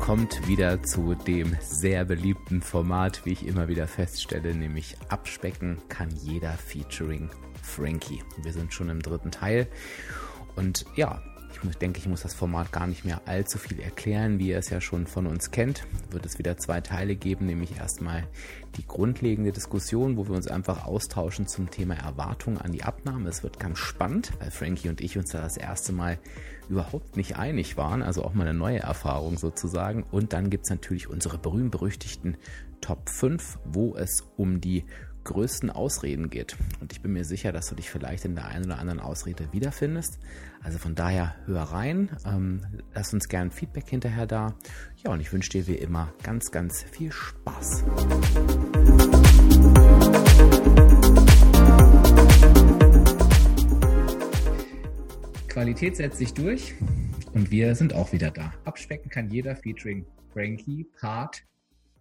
Kommt wieder zu dem sehr beliebten Format, wie ich immer wieder feststelle, nämlich Abspecken kann jeder featuring Frankie. Wir sind schon im dritten Teil und ja, ich denke, ich muss das Format gar nicht mehr allzu viel erklären, wie ihr es ja schon von uns kennt. Wird es wieder zwei Teile geben, nämlich erstmal die grundlegende Diskussion, wo wir uns einfach austauschen zum Thema Erwartung an die Abnahme. Es wird ganz spannend, weil Frankie und ich uns da das erste Mal überhaupt nicht einig waren, also auch mal eine neue Erfahrung sozusagen. Und dann gibt es natürlich unsere berühmt-berüchtigten Top 5, wo es um die größten Ausreden geht. Und ich bin mir sicher, dass du dich vielleicht in der einen oder anderen Ausrede wiederfindest. Also von daher hör rein, ähm, lass uns gern Feedback hinterher da. Ja, und ich wünsche dir wie immer ganz, ganz viel Spaß. Qualität setzt sich durch und wir sind auch wieder da. Abspecken kann jeder featuring Frankie Part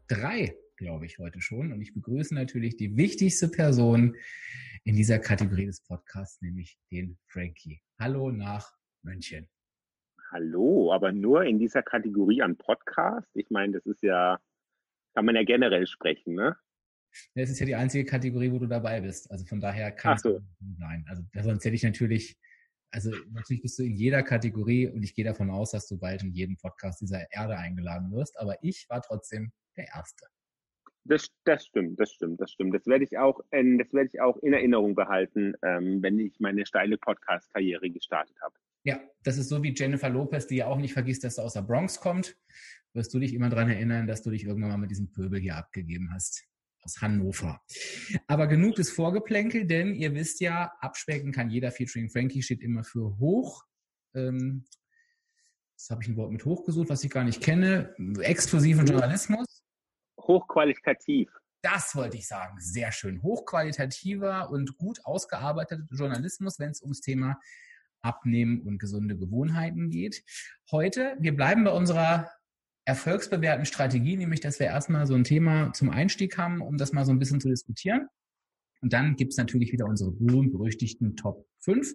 3 glaube ich, heute schon. Und ich begrüße natürlich die wichtigste Person in dieser Kategorie des Podcasts, nämlich den Frankie. Hallo nach München. Hallo, aber nur in dieser Kategorie an Podcast. Ich meine, das ist ja, kann man ja generell sprechen, ne? Das ist ja die einzige Kategorie, wo du dabei bist. Also von daher kann so. es sein. Also sonst hätte ich natürlich, also natürlich bist du in jeder Kategorie und ich gehe davon aus, dass du bald in jeden Podcast dieser Erde eingeladen wirst. Aber ich war trotzdem der Erste. Das, das stimmt, das stimmt, das stimmt. Das werde ich auch, in, das werde ich auch in Erinnerung behalten, ähm, wenn ich meine steile Podcast-Karriere gestartet habe. Ja, das ist so wie Jennifer Lopez, die ja auch nicht vergisst, dass du aus der Bronx kommt. Wirst du dich immer daran erinnern, dass du dich irgendwann mal mit diesem Pöbel hier abgegeben hast aus Hannover. Aber genug des Vorgeplänkel, denn ihr wisst ja, abspecken kann jeder featuring Frankie steht immer für hoch. Ähm, jetzt habe ich ein Wort mit hoch gesucht, was ich gar nicht kenne. Exklusiven Journalismus hochqualitativ. Das wollte ich sagen. Sehr schön. Hochqualitativer und gut ausgearbeiteter Journalismus, wenn es ums Thema Abnehmen und gesunde Gewohnheiten geht. Heute, wir bleiben bei unserer erfolgsbewährten Strategie, nämlich dass wir erstmal so ein Thema zum Einstieg haben, um das mal so ein bisschen zu diskutieren. Und dann gibt es natürlich wieder unsere berühmt-berüchtigten Top 5.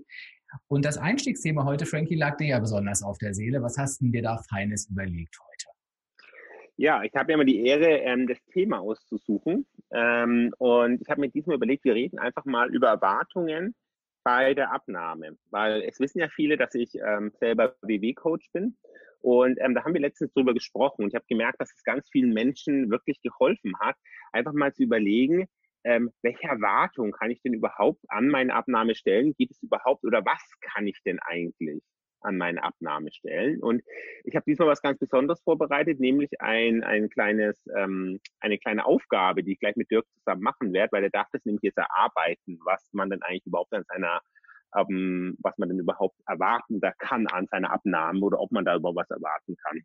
Und das Einstiegsthema heute, Frankie, lag dir ja besonders auf der Seele. Was hast du dir da Feines überlegt heute? Ja, ich habe ja immer die Ehre, ähm, das Thema auszusuchen. Ähm, und ich habe mir diesmal überlegt, wir reden einfach mal über Erwartungen bei der Abnahme. Weil es wissen ja viele, dass ich ähm, selber WW-Coach bin. Und ähm, da haben wir letztens drüber gesprochen. Und ich habe gemerkt, dass es ganz vielen Menschen wirklich geholfen hat, einfach mal zu überlegen, ähm, welche Erwartungen kann ich denn überhaupt an meine Abnahme stellen? Geht es überhaupt oder was kann ich denn eigentlich? An meine Abnahme stellen. Und ich habe diesmal was ganz Besonderes vorbereitet, nämlich ein, ein kleines, ähm, eine kleine Aufgabe, die ich gleich mit Dirk zusammen machen werde, weil er darf das nämlich jetzt erarbeiten, was man dann eigentlich überhaupt an seiner ähm, was man denn überhaupt erwarten da kann an seiner Abnahme oder ob man da überhaupt was erwarten kann.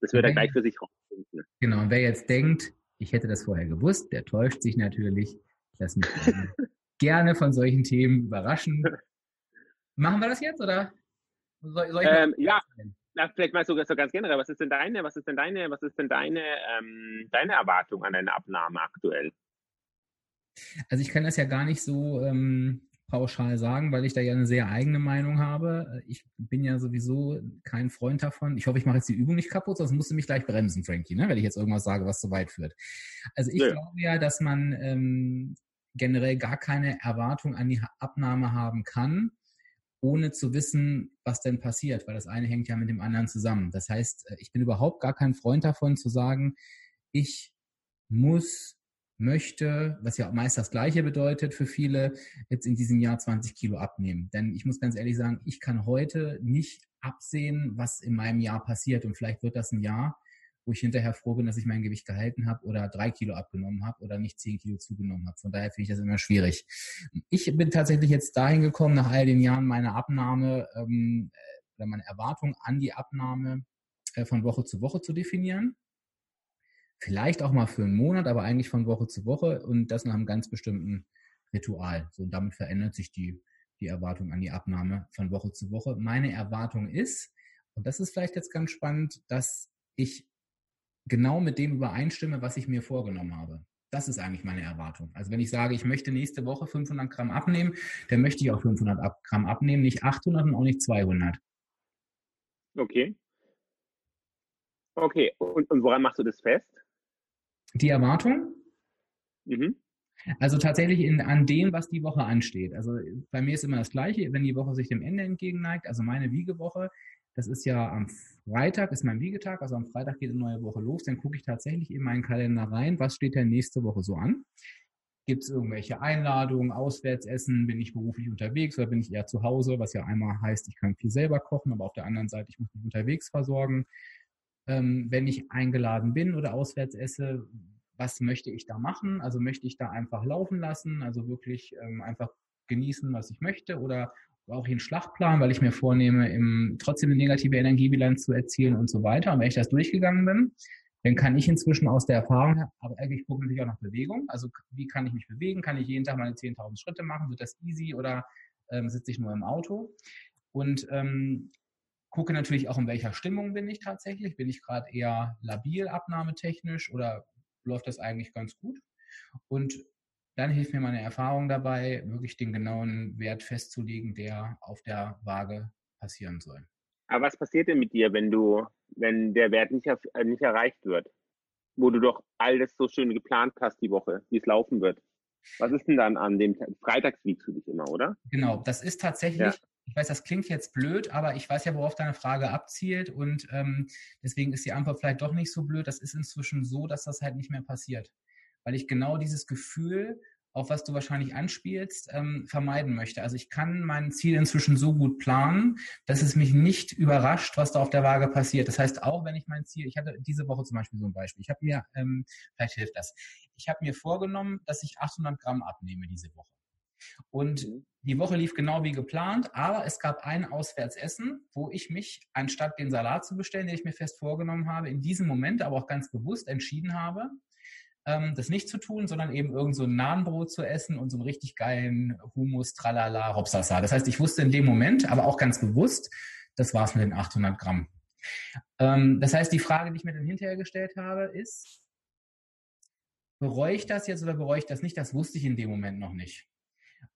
Das wird er gleich für sich rausfinden. Genau, und wer jetzt denkt, ich hätte das vorher gewusst, der täuscht sich natürlich. Ich lasse mich gerne von solchen Themen überraschen. Machen wir das jetzt, oder? Soll, soll ähm, ja, na, vielleicht mal sogar so ganz generell, was ist denn deine, was ist denn deine, was ist denn deine, ähm, deine Erwartung an eine Abnahme aktuell? Also ich kann das ja gar nicht so ähm, pauschal sagen, weil ich da ja eine sehr eigene Meinung habe. Ich bin ja sowieso kein Freund davon. Ich hoffe, ich mache jetzt die Übung nicht kaputt, sonst musst du mich gleich bremsen, Frankie, ne? wenn ich jetzt irgendwas sage, was zu weit führt. Also ich ja. glaube ja, dass man ähm, generell gar keine Erwartung an die Abnahme haben kann, ohne zu wissen, was denn passiert, weil das eine hängt ja mit dem anderen zusammen. Das heißt, äh, ich bin überhaupt gar kein Freund davon zu sagen, ich muss, möchte, was ja meist das Gleiche bedeutet für viele, jetzt in diesem Jahr 20 Kilo abnehmen. Denn ich muss ganz ehrlich sagen, ich kann heute nicht absehen, was in meinem Jahr passiert. Und vielleicht wird das ein Jahr, wo ich hinterher froh bin, dass ich mein Gewicht gehalten habe oder drei Kilo abgenommen habe oder nicht zehn Kilo zugenommen habe. Von daher finde ich das immer schwierig. Ich bin tatsächlich jetzt dahin gekommen, nach all den Jahren meine Abnahme ähm, oder meine Erwartung an die Abnahme äh, von Woche zu Woche zu definieren. Vielleicht auch mal für einen Monat, aber eigentlich von Woche zu Woche und das nach einem ganz bestimmten Ritual. So, und damit verändert sich die, die Erwartung an die Abnahme von Woche zu Woche. Meine Erwartung ist, und das ist vielleicht jetzt ganz spannend, dass ich genau mit dem übereinstimme, was ich mir vorgenommen habe. Das ist eigentlich meine Erwartung. Also wenn ich sage, ich möchte nächste Woche 500 Gramm abnehmen, dann möchte ich auch 500 Gramm abnehmen, nicht 800 und auch nicht 200. Okay. Okay, und, und woran machst du das fest? Die Erwartung? Mhm. Also tatsächlich in, an dem, was die Woche ansteht. Also bei mir ist immer das Gleiche, wenn die Woche sich dem Ende entgegenneigt. Also meine Wiegewoche, das ist ja am Freitag, ist mein Wiegetag. Also am Freitag geht eine neue Woche los. Dann gucke ich tatsächlich in meinen Kalender rein, was steht denn nächste Woche so an. Gibt es irgendwelche Einladungen, Auswärtsessen? Bin ich beruflich unterwegs oder bin ich eher zu Hause? Was ja einmal heißt, ich kann viel selber kochen, aber auf der anderen Seite, ich muss mich unterwegs versorgen. Ähm, wenn ich eingeladen bin oder auswärts esse, was möchte ich da machen? Also möchte ich da einfach laufen lassen, also wirklich ähm, einfach genießen, was ich möchte oder brauche ich einen Schlachtplan, weil ich mir vornehme, im, trotzdem eine negative Energiebilanz zu erzielen und so weiter. Und wenn ich das durchgegangen bin, dann kann ich inzwischen aus der Erfahrung, aber eigentlich gucke natürlich auch nach Bewegung. Also wie kann ich mich bewegen? Kann ich jeden Tag meine 10.000 Schritte machen? Wird das easy oder ähm, sitze ich nur im Auto? Und ähm, gucke natürlich auch, in welcher Stimmung bin ich tatsächlich. Bin ich gerade eher labil abnahmetechnisch oder läuft das eigentlich ganz gut. Und dann hilft mir meine Erfahrung dabei, wirklich den genauen Wert festzulegen, der auf der Waage passieren soll. Aber was passiert denn mit dir, wenn du, wenn der Wert nicht, äh, nicht erreicht wird? Wo du doch alles so schön geplant hast die Woche, wie es laufen wird. Was ist denn dann an dem Tag? Freitags wiegst du dich immer, oder? Genau, das ist tatsächlich, ja. ich weiß, das klingt jetzt blöd, aber ich weiß ja, worauf deine Frage abzielt und ähm, deswegen ist die Antwort vielleicht doch nicht so blöd. Das ist inzwischen so, dass das halt nicht mehr passiert. Weil ich genau dieses Gefühl auf was du wahrscheinlich anspielst, ähm, vermeiden möchte. Also ich kann mein Ziel inzwischen so gut planen, dass es mich nicht überrascht, was da auf der Waage passiert. Das heißt, auch wenn ich mein Ziel, ich hatte diese Woche zum Beispiel so ein Beispiel, ich habe mir, ähm, vielleicht hilft das, ich habe mir vorgenommen, dass ich 800 Gramm abnehme diese Woche. Und mhm. die Woche lief genau wie geplant, aber es gab ein Auswärtsessen, wo ich mich, anstatt den Salat zu bestellen, den ich mir fest vorgenommen habe, in diesem Moment aber auch ganz bewusst entschieden habe, ähm, das nicht zu tun, sondern eben irgend so ein Nahenbrot zu essen und so einen richtig geilen Humus, Tralala, Robsasa. Das heißt, ich wusste in dem Moment, aber auch ganz bewusst, das war's mit den 800 Gramm. Ähm, das heißt, die Frage, die ich mir dann hinterher gestellt habe, ist, bereue ich das jetzt oder bereue ich das nicht? Das wusste ich in dem Moment noch nicht.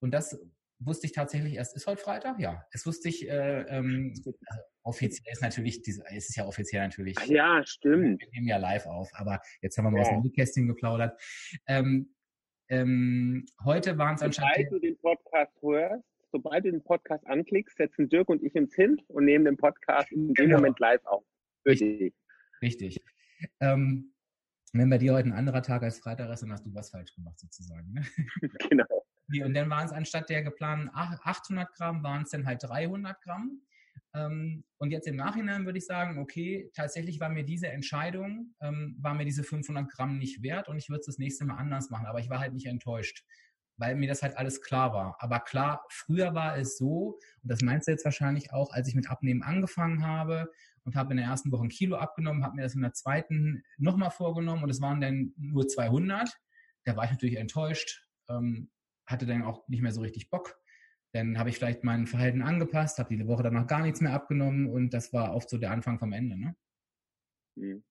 Und das wusste ich tatsächlich erst, ist heute Freitag? Ja. Es wusste ich, äh, ähm, also offiziell ist natürlich, es ist ja offiziell natürlich. Ja, stimmt. Wir nehmen ja live auf, aber jetzt haben wir mal ja. aus dem Nähkästchen geplaudert. Ähm, ähm, heute waren es anscheinend. Sobald du den Podcast hörst, sobald du den Podcast anklickst, setzen Dirk und ich uns hin und nehmen den Podcast in dem genau. Moment live auf. Richtig. Richtig. Ähm, wenn bei dir heute ein anderer Tag als Freitag ist, dann hast du was falsch gemacht sozusagen. Ne? Genau. Und dann waren es anstatt der geplanten 800 Gramm, waren es dann halt 300 Gramm. Ähm, und jetzt im Nachhinein würde ich sagen, okay, tatsächlich war mir diese Entscheidung, ähm, war mir diese 500 Gramm nicht wert und ich würde es das nächste Mal anders machen. Aber ich war halt nicht enttäuscht, weil mir das halt alles klar war. Aber klar, früher war es so, und das meinst du jetzt wahrscheinlich auch, als ich mit Abnehmen angefangen habe und habe in der ersten Woche ein Kilo abgenommen, habe mir das in der zweiten nochmal vorgenommen und es waren dann nur 200. Da war ich natürlich enttäuscht. Ähm, hatte dann auch nicht mehr so richtig Bock. Dann habe ich vielleicht mein Verhalten angepasst, habe die Woche danach gar nichts mehr abgenommen und das war oft so der Anfang vom Ende. Ne? Mhm.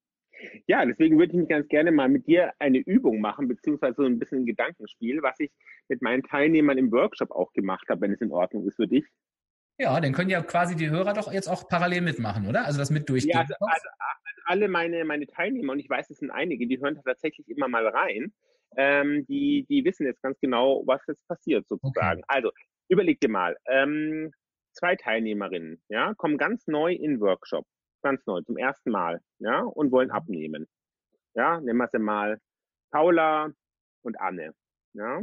Ja, deswegen würde ich mich ganz gerne mal mit dir eine Übung machen, beziehungsweise so ein bisschen ein Gedankenspiel, was ich mit meinen Teilnehmern im Workshop auch gemacht habe, wenn es in Ordnung ist für dich. Ja, dann können ja quasi die Hörer doch jetzt auch parallel mitmachen, oder? Also das mit durchgehen. Ja, also, also, also alle meine, meine Teilnehmer, und ich weiß, es sind einige, die hören tatsächlich immer mal rein ähm, die, die wissen jetzt ganz genau, was jetzt passiert sozusagen. Okay. Also überleg dir mal, ähm, zwei Teilnehmerinnen, ja, kommen ganz neu in Workshop, ganz neu, zum ersten Mal, ja, und wollen abnehmen. Ja, nehmen wir sie mal Paula und Anne. Ja.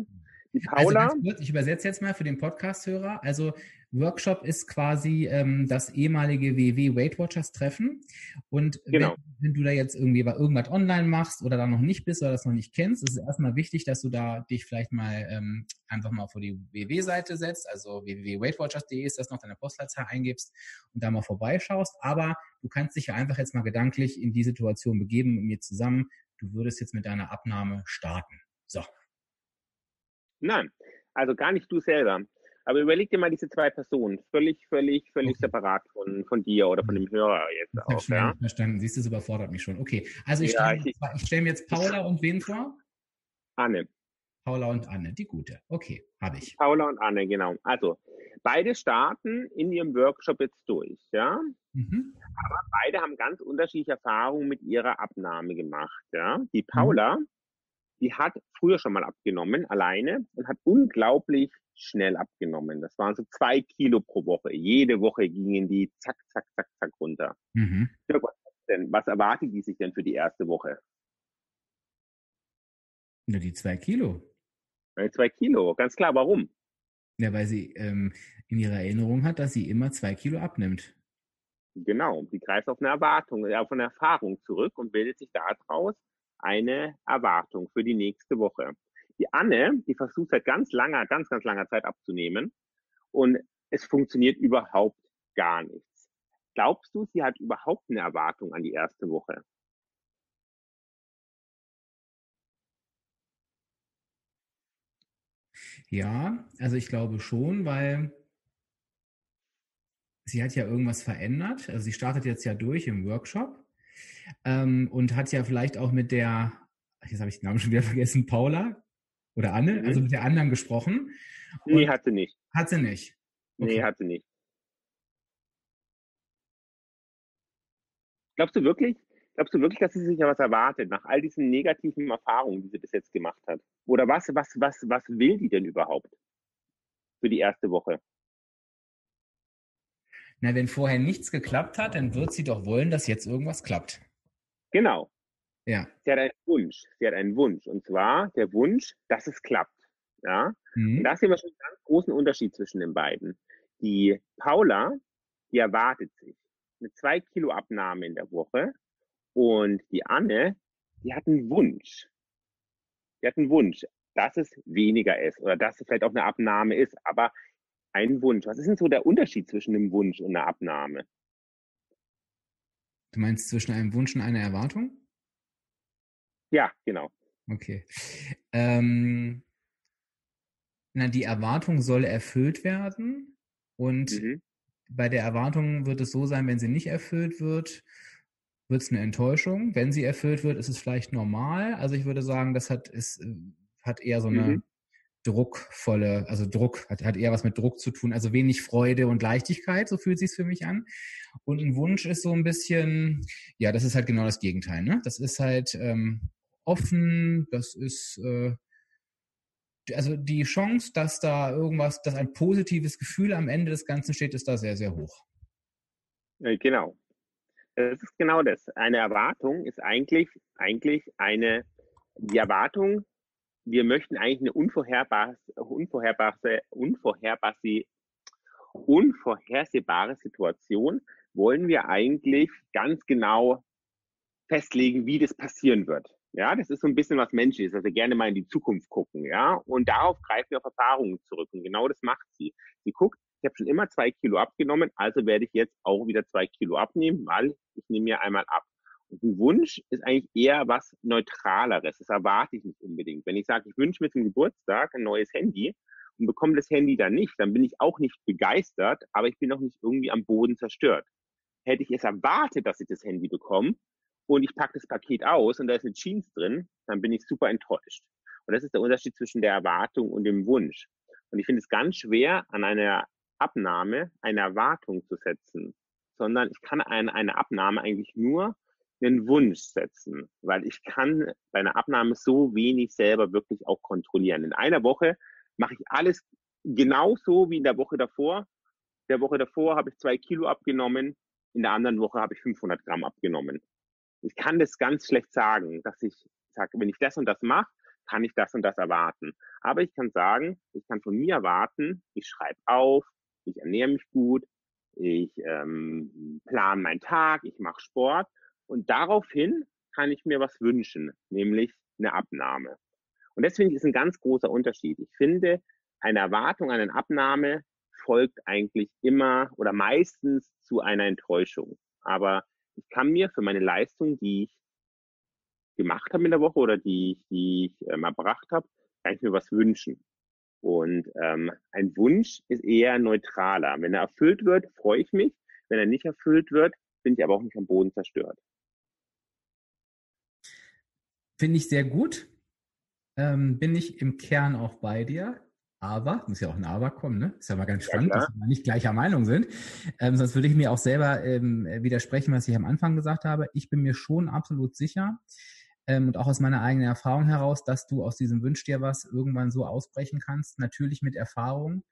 Die also Paula. Also kurz, ich übersetze jetzt mal für den Podcast-Hörer. Also Workshop ist quasi ähm, das ehemalige WW Weight Watchers Treffen. Und genau. wenn, wenn, du da jetzt irgendwie irgendwas online machst oder da noch nicht bist oder das noch nicht kennst, ist es erstmal wichtig, dass du da dich vielleicht mal ähm, einfach mal vor die WW-Seite setzt, also www.weightwatchers.de ist das noch, deine Postleitzahl eingibst und da mal vorbeischaust. Aber du kannst dich ja einfach jetzt mal gedanklich in die Situation begeben mit mir zusammen. du würdest jetzt mit deiner Abnahme starten. So. Nein, also gar nicht du selber. Aber überleg dir mal diese zwei Personen, völlig, völlig, völlig okay. separat von, von dir oder von dem Hörer jetzt ich auch. Ja? Verstanden. Siehst du, das überfordert mich schon. Okay, also ich ja, stelle stell mir jetzt Paula und wen vor? Anne. Paula und Anne, die gute. Okay, habe ich. Paula und Anne, genau. Also, beide starten in ihrem Workshop jetzt durch, ja. Mhm. Aber beide haben ganz unterschiedliche Erfahrungen mit ihrer Abnahme gemacht, ja. Die mhm. Paula, mhm. Die hat früher schon mal abgenommen, alleine, und hat unglaublich schnell abgenommen. Das waren so zwei Kilo pro Woche. Jede Woche gingen die zack, zack, zack, zack runter. Mhm. Was, denn, was erwartet die sich denn für die erste Woche? Nur die zwei Kilo. Zwei Kilo, ganz klar. Warum? Ja, weil sie ähm, in ihrer Erinnerung hat, dass sie immer zwei Kilo abnimmt. Genau, die greift auf eine Erwartung, auf eine Erfahrung zurück und bildet sich daraus eine Erwartung für die nächste Woche. Die Anne, die versucht seit ganz langer, ganz, ganz langer Zeit abzunehmen und es funktioniert überhaupt gar nichts. Glaubst du, sie hat überhaupt eine Erwartung an die erste Woche? Ja, also ich glaube schon, weil sie hat ja irgendwas verändert. Also sie startet jetzt ja durch im Workshop ähm, und hat ja vielleicht auch mit der, jetzt habe ich den Namen schon wieder vergessen, Paula oder Anne, mhm. also mit der anderen gesprochen. Nee, hat sie nicht. Hat sie nicht. Okay. Nee, hat sie nicht. Glaubst du wirklich, Glaubst du wirklich, dass sie sich ja was erwartet nach all diesen negativen Erfahrungen, die sie bis jetzt gemacht hat? Oder was, was, was, was will die denn überhaupt für die erste Woche? Na, wenn vorher nichts geklappt hat, dann wird sie doch wollen, dass jetzt irgendwas klappt. Genau. Ja. Sie hat einen Wunsch. Sie hat einen Wunsch. Und zwar der Wunsch, dass es klappt. Ja. Mhm. Und da sehen wir schon einen ganz großen Unterschied zwischen den beiden. Die Paula, die erwartet sich eine zwei Kilo Abnahme in der Woche und die Anne, die hat einen Wunsch. Die hat einen Wunsch, dass es weniger ist oder dass es vielleicht auch eine Abnahme ist, aber ein Wunsch. Was ist denn so der Unterschied zwischen einem Wunsch und einer Abnahme? Du meinst zwischen einem Wunsch und einer Erwartung? Ja, genau. Okay. Ähm, na, die Erwartung soll erfüllt werden und mhm. bei der Erwartung wird es so sein, wenn sie nicht erfüllt wird, wird es eine Enttäuschung. Wenn sie erfüllt wird, ist es vielleicht normal. Also ich würde sagen, das hat, ist, äh, hat eher so eine mhm. Druckvolle, also Druck, hat, hat eher was mit Druck zu tun, also wenig Freude und Leichtigkeit, so fühlt sich für mich an. Und ein Wunsch ist so ein bisschen, ja, das ist halt genau das Gegenteil, ne? Das ist halt ähm, offen, das ist äh, also die Chance, dass da irgendwas, dass ein positives Gefühl am Ende des Ganzen steht, ist da sehr, sehr hoch. Genau. Das ist genau das. Eine Erwartung ist eigentlich, eigentlich eine, die Erwartung, wir möchten eigentlich eine unvorherbare, unvorherbare, unvorherbare, unvorhersehbare Situation, wollen wir eigentlich ganz genau festlegen, wie das passieren wird. Ja, das ist so ein bisschen was Menschliches, also gerne mal in die Zukunft gucken, ja. Und darauf greifen wir auf Erfahrungen zurück. Und genau das macht sie. Sie guckt, ich habe schon immer zwei Kilo abgenommen, also werde ich jetzt auch wieder zwei Kilo abnehmen, weil ich nehme mir einmal ab. Ein Wunsch ist eigentlich eher was Neutraleres. Das erwarte ich nicht unbedingt. Wenn ich sage, ich wünsche mir zum Geburtstag ein neues Handy und bekomme das Handy dann nicht, dann bin ich auch nicht begeistert, aber ich bin auch nicht irgendwie am Boden zerstört. Hätte ich es erwartet, dass ich das Handy bekomme und ich packe das Paket aus und da ist eine Jeans drin, dann bin ich super enttäuscht. Und das ist der Unterschied zwischen der Erwartung und dem Wunsch. Und ich finde es ganz schwer, an einer Abnahme eine Erwartung zu setzen, sondern ich kann an eine Abnahme eigentlich nur einen Wunsch setzen, weil ich kann bei einer Abnahme so wenig selber wirklich auch kontrollieren. In einer Woche mache ich alles genauso wie in der Woche davor. Der Woche davor habe ich zwei Kilo abgenommen, in der anderen Woche habe ich 500 Gramm abgenommen. Ich kann das ganz schlecht sagen, dass ich sage, wenn ich das und das mache, kann ich das und das erwarten. Aber ich kann sagen, ich kann von mir erwarten, ich schreibe auf, ich ernähre mich gut, ich ähm, plane meinen Tag, ich mache Sport und daraufhin kann ich mir was wünschen, nämlich eine Abnahme. Und das finde ich ist ein ganz großer Unterschied. Ich finde, eine Erwartung an eine Abnahme folgt eigentlich immer oder meistens zu einer Enttäuschung. Aber ich kann mir für meine Leistung, die ich gemacht habe in der Woche oder die, die ich ähm, erbracht habe, kann ich mir was wünschen. Und ähm, ein Wunsch ist eher neutraler. Wenn er erfüllt wird, freue ich mich. Wenn er nicht erfüllt wird, bin ich aber auch nicht am Boden zerstört. Finde ich sehr gut. Ähm, bin ich im Kern auch bei dir. Aber, muss ja auch ein Aber kommen, ne? Ist ja mal ganz spannend, ja, dass wir nicht gleicher Meinung sind. Ähm, sonst würde ich mir auch selber ähm, widersprechen, was ich am Anfang gesagt habe. Ich bin mir schon absolut sicher ähm, und auch aus meiner eigenen Erfahrung heraus, dass du aus diesem Wünsch dir was irgendwann so ausbrechen kannst, natürlich mit Erfahrung,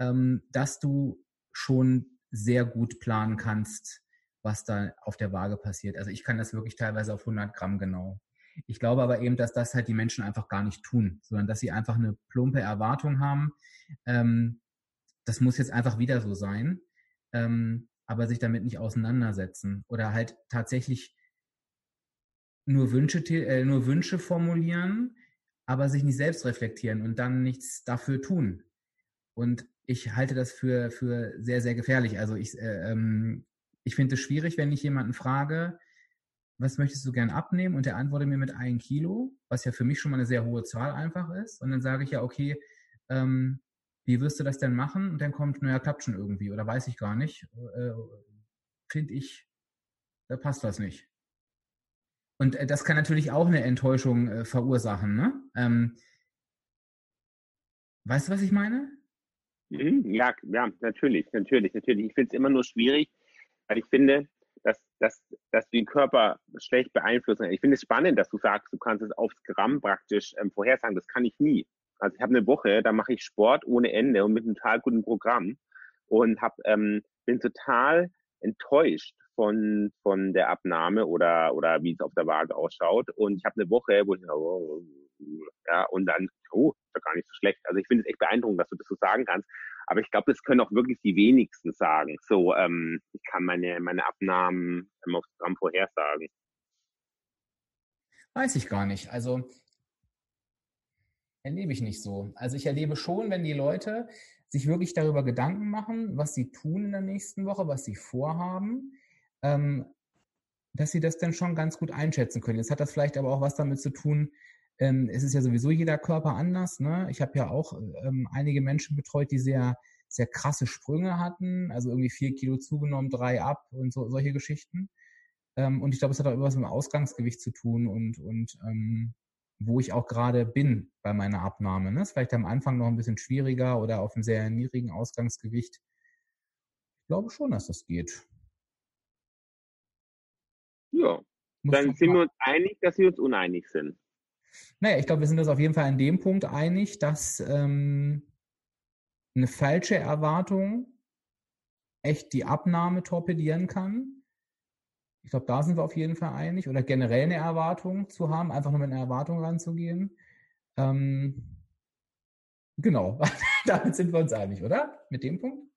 ähm, dass du schon sehr gut planen kannst, was da auf der Waage passiert. Also ich kann das wirklich teilweise auf 100 Gramm genau. Ich glaube aber eben, dass das halt die Menschen einfach gar nicht tun, sondern dass sie einfach eine plumpe Erwartung haben. Ähm, das muss jetzt einfach wieder so sein, ähm, aber sich damit nicht auseinandersetzen oder halt tatsächlich nur Wünsche, äh, nur Wünsche formulieren, aber sich nicht selbst reflektieren und dann nichts dafür tun. Und ich halte das für, für sehr, sehr gefährlich. Also ich, äh, ähm, ich finde es schwierig, wenn ich jemanden frage, was möchtest du gern abnehmen? Und der antwortet mir mit ein Kilo, was ja für mich schon mal eine sehr hohe Zahl einfach ist. Und dann sage ich ja, okay, ähm, wie wirst du das denn machen? Und dann kommt, naja, klappt schon irgendwie oder weiß ich gar nicht. Äh, Finde ich, da passt was nicht. Und äh, das kann natürlich auch eine Enttäuschung äh, verursachen. Ne? Ähm, weißt du, was ich meine? Mhm, ja, ja, natürlich, natürlich, natürlich. Ich finde es immer nur schwierig, weil ich finde, dass, dass, du den Körper schlecht beeinflussen kannst. Ich finde es spannend, dass du sagst, du kannst es aufs Gramm praktisch ähm, vorhersagen. Das kann ich nie. Also ich habe eine Woche, da mache ich Sport ohne Ende und mit einem total guten Programm und hab, ähm, bin total enttäuscht von, von der Abnahme oder, oder wie es auf der Waage ausschaut. Und ich habe eine Woche, wo ich, oh, ja, und dann, oh, ist doch gar nicht so schlecht. Also ich finde es echt beeindruckend, dass du das so sagen kannst. Aber ich glaube, das können auch wirklich die wenigsten sagen. So, ähm, ich kann meine, meine Abnahmen ähm, aufs Gramm vorhersagen. Weiß ich gar nicht. Also erlebe ich nicht so. Also ich erlebe schon, wenn die Leute sich wirklich darüber Gedanken machen, was sie tun in der nächsten Woche, was sie vorhaben, ähm, dass sie das dann schon ganz gut einschätzen können. Jetzt hat das vielleicht aber auch was damit zu tun, ähm, es ist ja sowieso jeder Körper anders. Ne? Ich habe ja auch ähm, einige Menschen betreut, die sehr, sehr krasse Sprünge hatten, also irgendwie vier Kilo zugenommen, drei ab und so, solche Geschichten. Ähm, und ich glaube, es hat auch etwas mit dem Ausgangsgewicht zu tun und, und ähm, wo ich auch gerade bin bei meiner Abnahme. Ne? Ist vielleicht am Anfang noch ein bisschen schwieriger oder auf einem sehr niedrigen Ausgangsgewicht. Ich glaube schon, dass das geht. Ja, Muss dann sind wir uns einig, dass wir uns uneinig sind. Naja, ich glaube, wir sind uns auf jeden Fall an dem Punkt einig, dass ähm, eine falsche Erwartung echt die Abnahme torpedieren kann. Ich glaube, da sind wir auf jeden Fall einig. Oder generell eine Erwartung zu haben, einfach nur mit einer Erwartung ranzugehen. Ähm, genau, damit sind wir uns einig, oder? Mit dem Punkt?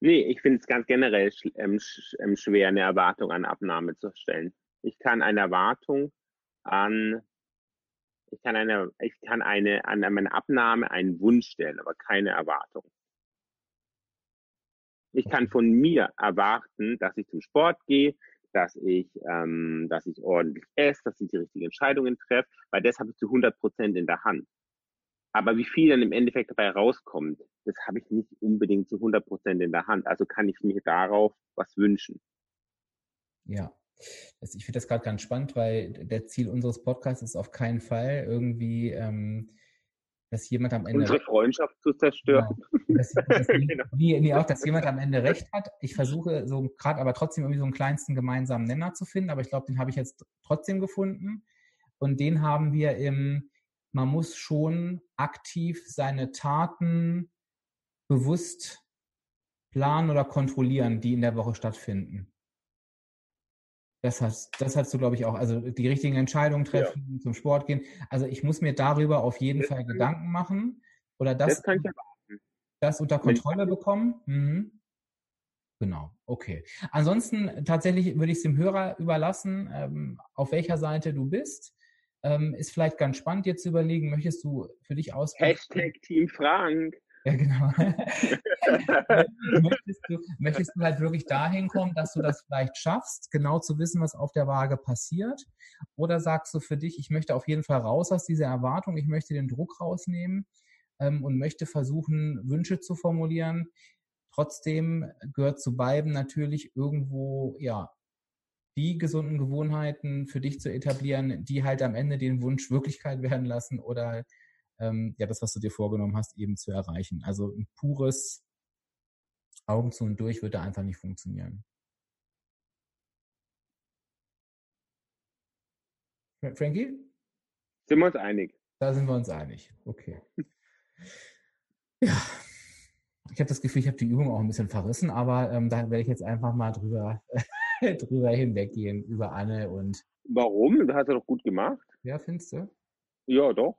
Nee, ich finde es ganz generell sch ähm, sch ähm, schwer, eine Erwartung an Abnahme zu stellen. Ich kann eine Erwartung an ich kann eine, ich kann eine, an meine Abnahme einen Wunsch stellen, aber keine Erwartung. Ich kann von mir erwarten, dass ich zum Sport gehe, dass ich, ähm, dass ich ordentlich esse, dass ich die richtigen Entscheidungen treffe, weil das habe ich zu 100 Prozent in der Hand. Aber wie viel dann im Endeffekt dabei rauskommt, das habe ich nicht unbedingt zu 100 Prozent in der Hand. Also kann ich mir darauf was wünschen. Ja, das, ich finde das gerade ganz spannend, weil der Ziel unseres Podcasts ist auf keinen Fall irgendwie, ähm, dass jemand am Ende. Unsere Freundschaft zu zerstören. Genau. Dass, dass, genau. nee, nee, auch, dass jemand am Ende recht hat. Ich versuche so gerade aber trotzdem irgendwie so einen kleinsten gemeinsamen Nenner zu finden, aber ich glaube, den habe ich jetzt trotzdem gefunden. Und den haben wir im, man muss schon aktiv seine Taten bewusst planen oder kontrollieren, die in der Woche stattfinden. Das hast, das hast du, glaube ich, auch. Also die richtigen Entscheidungen treffen, ja. zum Sport gehen. Also ich muss mir darüber auf jeden das Fall Gedanken machen. Oder das, das, kann ich erwarten. das unter Kontrolle bekommen. Mhm. Genau, okay. Ansonsten tatsächlich würde ich es dem Hörer überlassen, ähm, auf welcher Seite du bist. Ähm, ist vielleicht ganz spannend, jetzt zu überlegen, möchtest du für dich aus. Hashtag Team Frank. Ja, genau. möchtest, du, möchtest du halt wirklich dahin kommen, dass du das vielleicht schaffst, genau zu wissen, was auf der Waage passiert? Oder sagst du für dich, ich möchte auf jeden Fall raus aus dieser Erwartung, ich möchte den Druck rausnehmen ähm, und möchte versuchen, Wünsche zu formulieren? Trotzdem gehört zu beiden natürlich irgendwo, ja, die gesunden Gewohnheiten für dich zu etablieren, die halt am Ende den Wunsch Wirklichkeit werden lassen oder ähm, ja, das, was du dir vorgenommen hast, eben zu erreichen. Also ein pures Augen zu und durch würde einfach nicht funktionieren. Frankie? Sind wir uns einig? Da sind wir uns einig. Okay. Ja. Ich habe das Gefühl, ich habe die Übung auch ein bisschen verrissen, aber ähm, da werde ich jetzt einfach mal drüber, drüber hinweggehen, über Anne und. Warum? Das hat er doch gut gemacht. Ja, findest du? Ja, doch.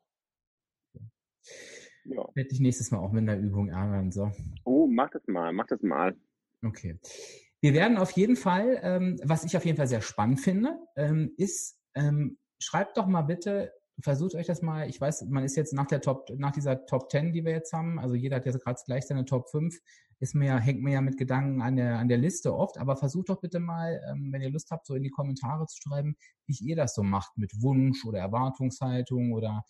Ja. Hätte ich nächstes Mal auch mit einer Übung ärgern. So. Oh, mach das mal, mach das mal. Okay. Wir werden auf jeden Fall, ähm, was ich auf jeden Fall sehr spannend finde, ähm, ist, ähm, schreibt doch mal bitte, versucht euch das mal, ich weiß, man ist jetzt nach der Top, nach dieser Top 10, die wir jetzt haben, also jeder hat jetzt gerade gleich seine Top 5, ist mir ja, hängt mir ja mit Gedanken an der, an der Liste oft, aber versucht doch bitte mal, ähm, wenn ihr Lust habt, so in die Kommentare zu schreiben, wie ihr das so macht mit Wunsch oder Erwartungshaltung oder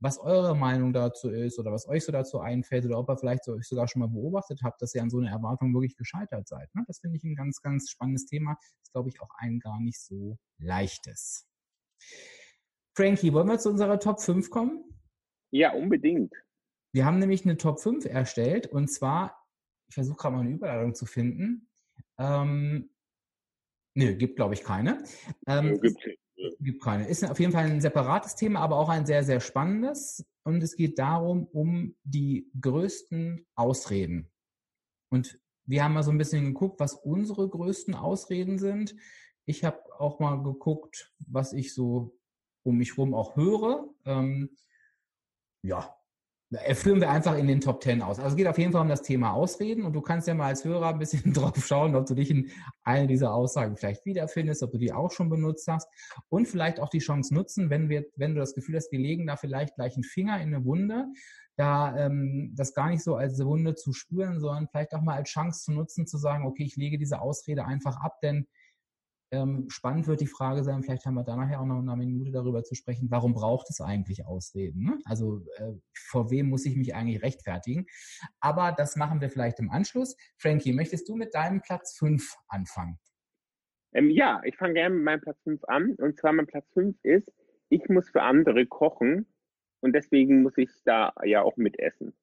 was eure Meinung dazu ist oder was euch so dazu einfällt oder ob ihr vielleicht so, euch sogar schon mal beobachtet habt, dass ihr an so einer Erwartung wirklich gescheitert seid. Ne? Das finde ich ein ganz, ganz spannendes Thema. Das ist, glaube ich, auch ein gar nicht so leichtes. Frankie, wollen wir zu unserer Top 5 kommen? Ja, unbedingt. Wir haben nämlich eine Top 5 erstellt und zwar, ich versuche gerade mal eine Überleitung zu finden. Ähm, nö, gibt glaube ich keine. Ähm, gibt es gibt keine. Ist auf jeden Fall ein separates Thema, aber auch ein sehr, sehr spannendes. Und es geht darum, um die größten Ausreden. Und wir haben mal so ein bisschen geguckt, was unsere größten Ausreden sind. Ich habe auch mal geguckt, was ich so um mich rum auch höre. Ähm, ja, führen wir einfach in den Top Ten aus. Also es geht auf jeden Fall um das Thema Ausreden und du kannst ja mal als Hörer ein bisschen drauf schauen, ob du dich in allen dieser Aussagen vielleicht wiederfindest, ob du die auch schon benutzt hast und vielleicht auch die Chance nutzen, wenn wir, wenn du das Gefühl hast, wir legen da vielleicht gleich einen Finger in eine Wunde, da ähm, das gar nicht so als Wunde zu spüren, sondern vielleicht auch mal als Chance zu nutzen, zu sagen, okay, ich lege diese Ausrede einfach ab, denn ähm, spannend wird die Frage sein, vielleicht haben wir da nachher auch noch eine Minute darüber zu sprechen, warum braucht es eigentlich Ausreden? Ne? Also äh, vor wem muss ich mich eigentlich rechtfertigen? Aber das machen wir vielleicht im Anschluss. Frankie, möchtest du mit deinem Platz 5 anfangen? Ähm, ja, ich fange gerne mit meinem Platz 5 an. Und zwar mein Platz 5 ist, ich muss für andere kochen und deswegen muss ich da ja auch mitessen.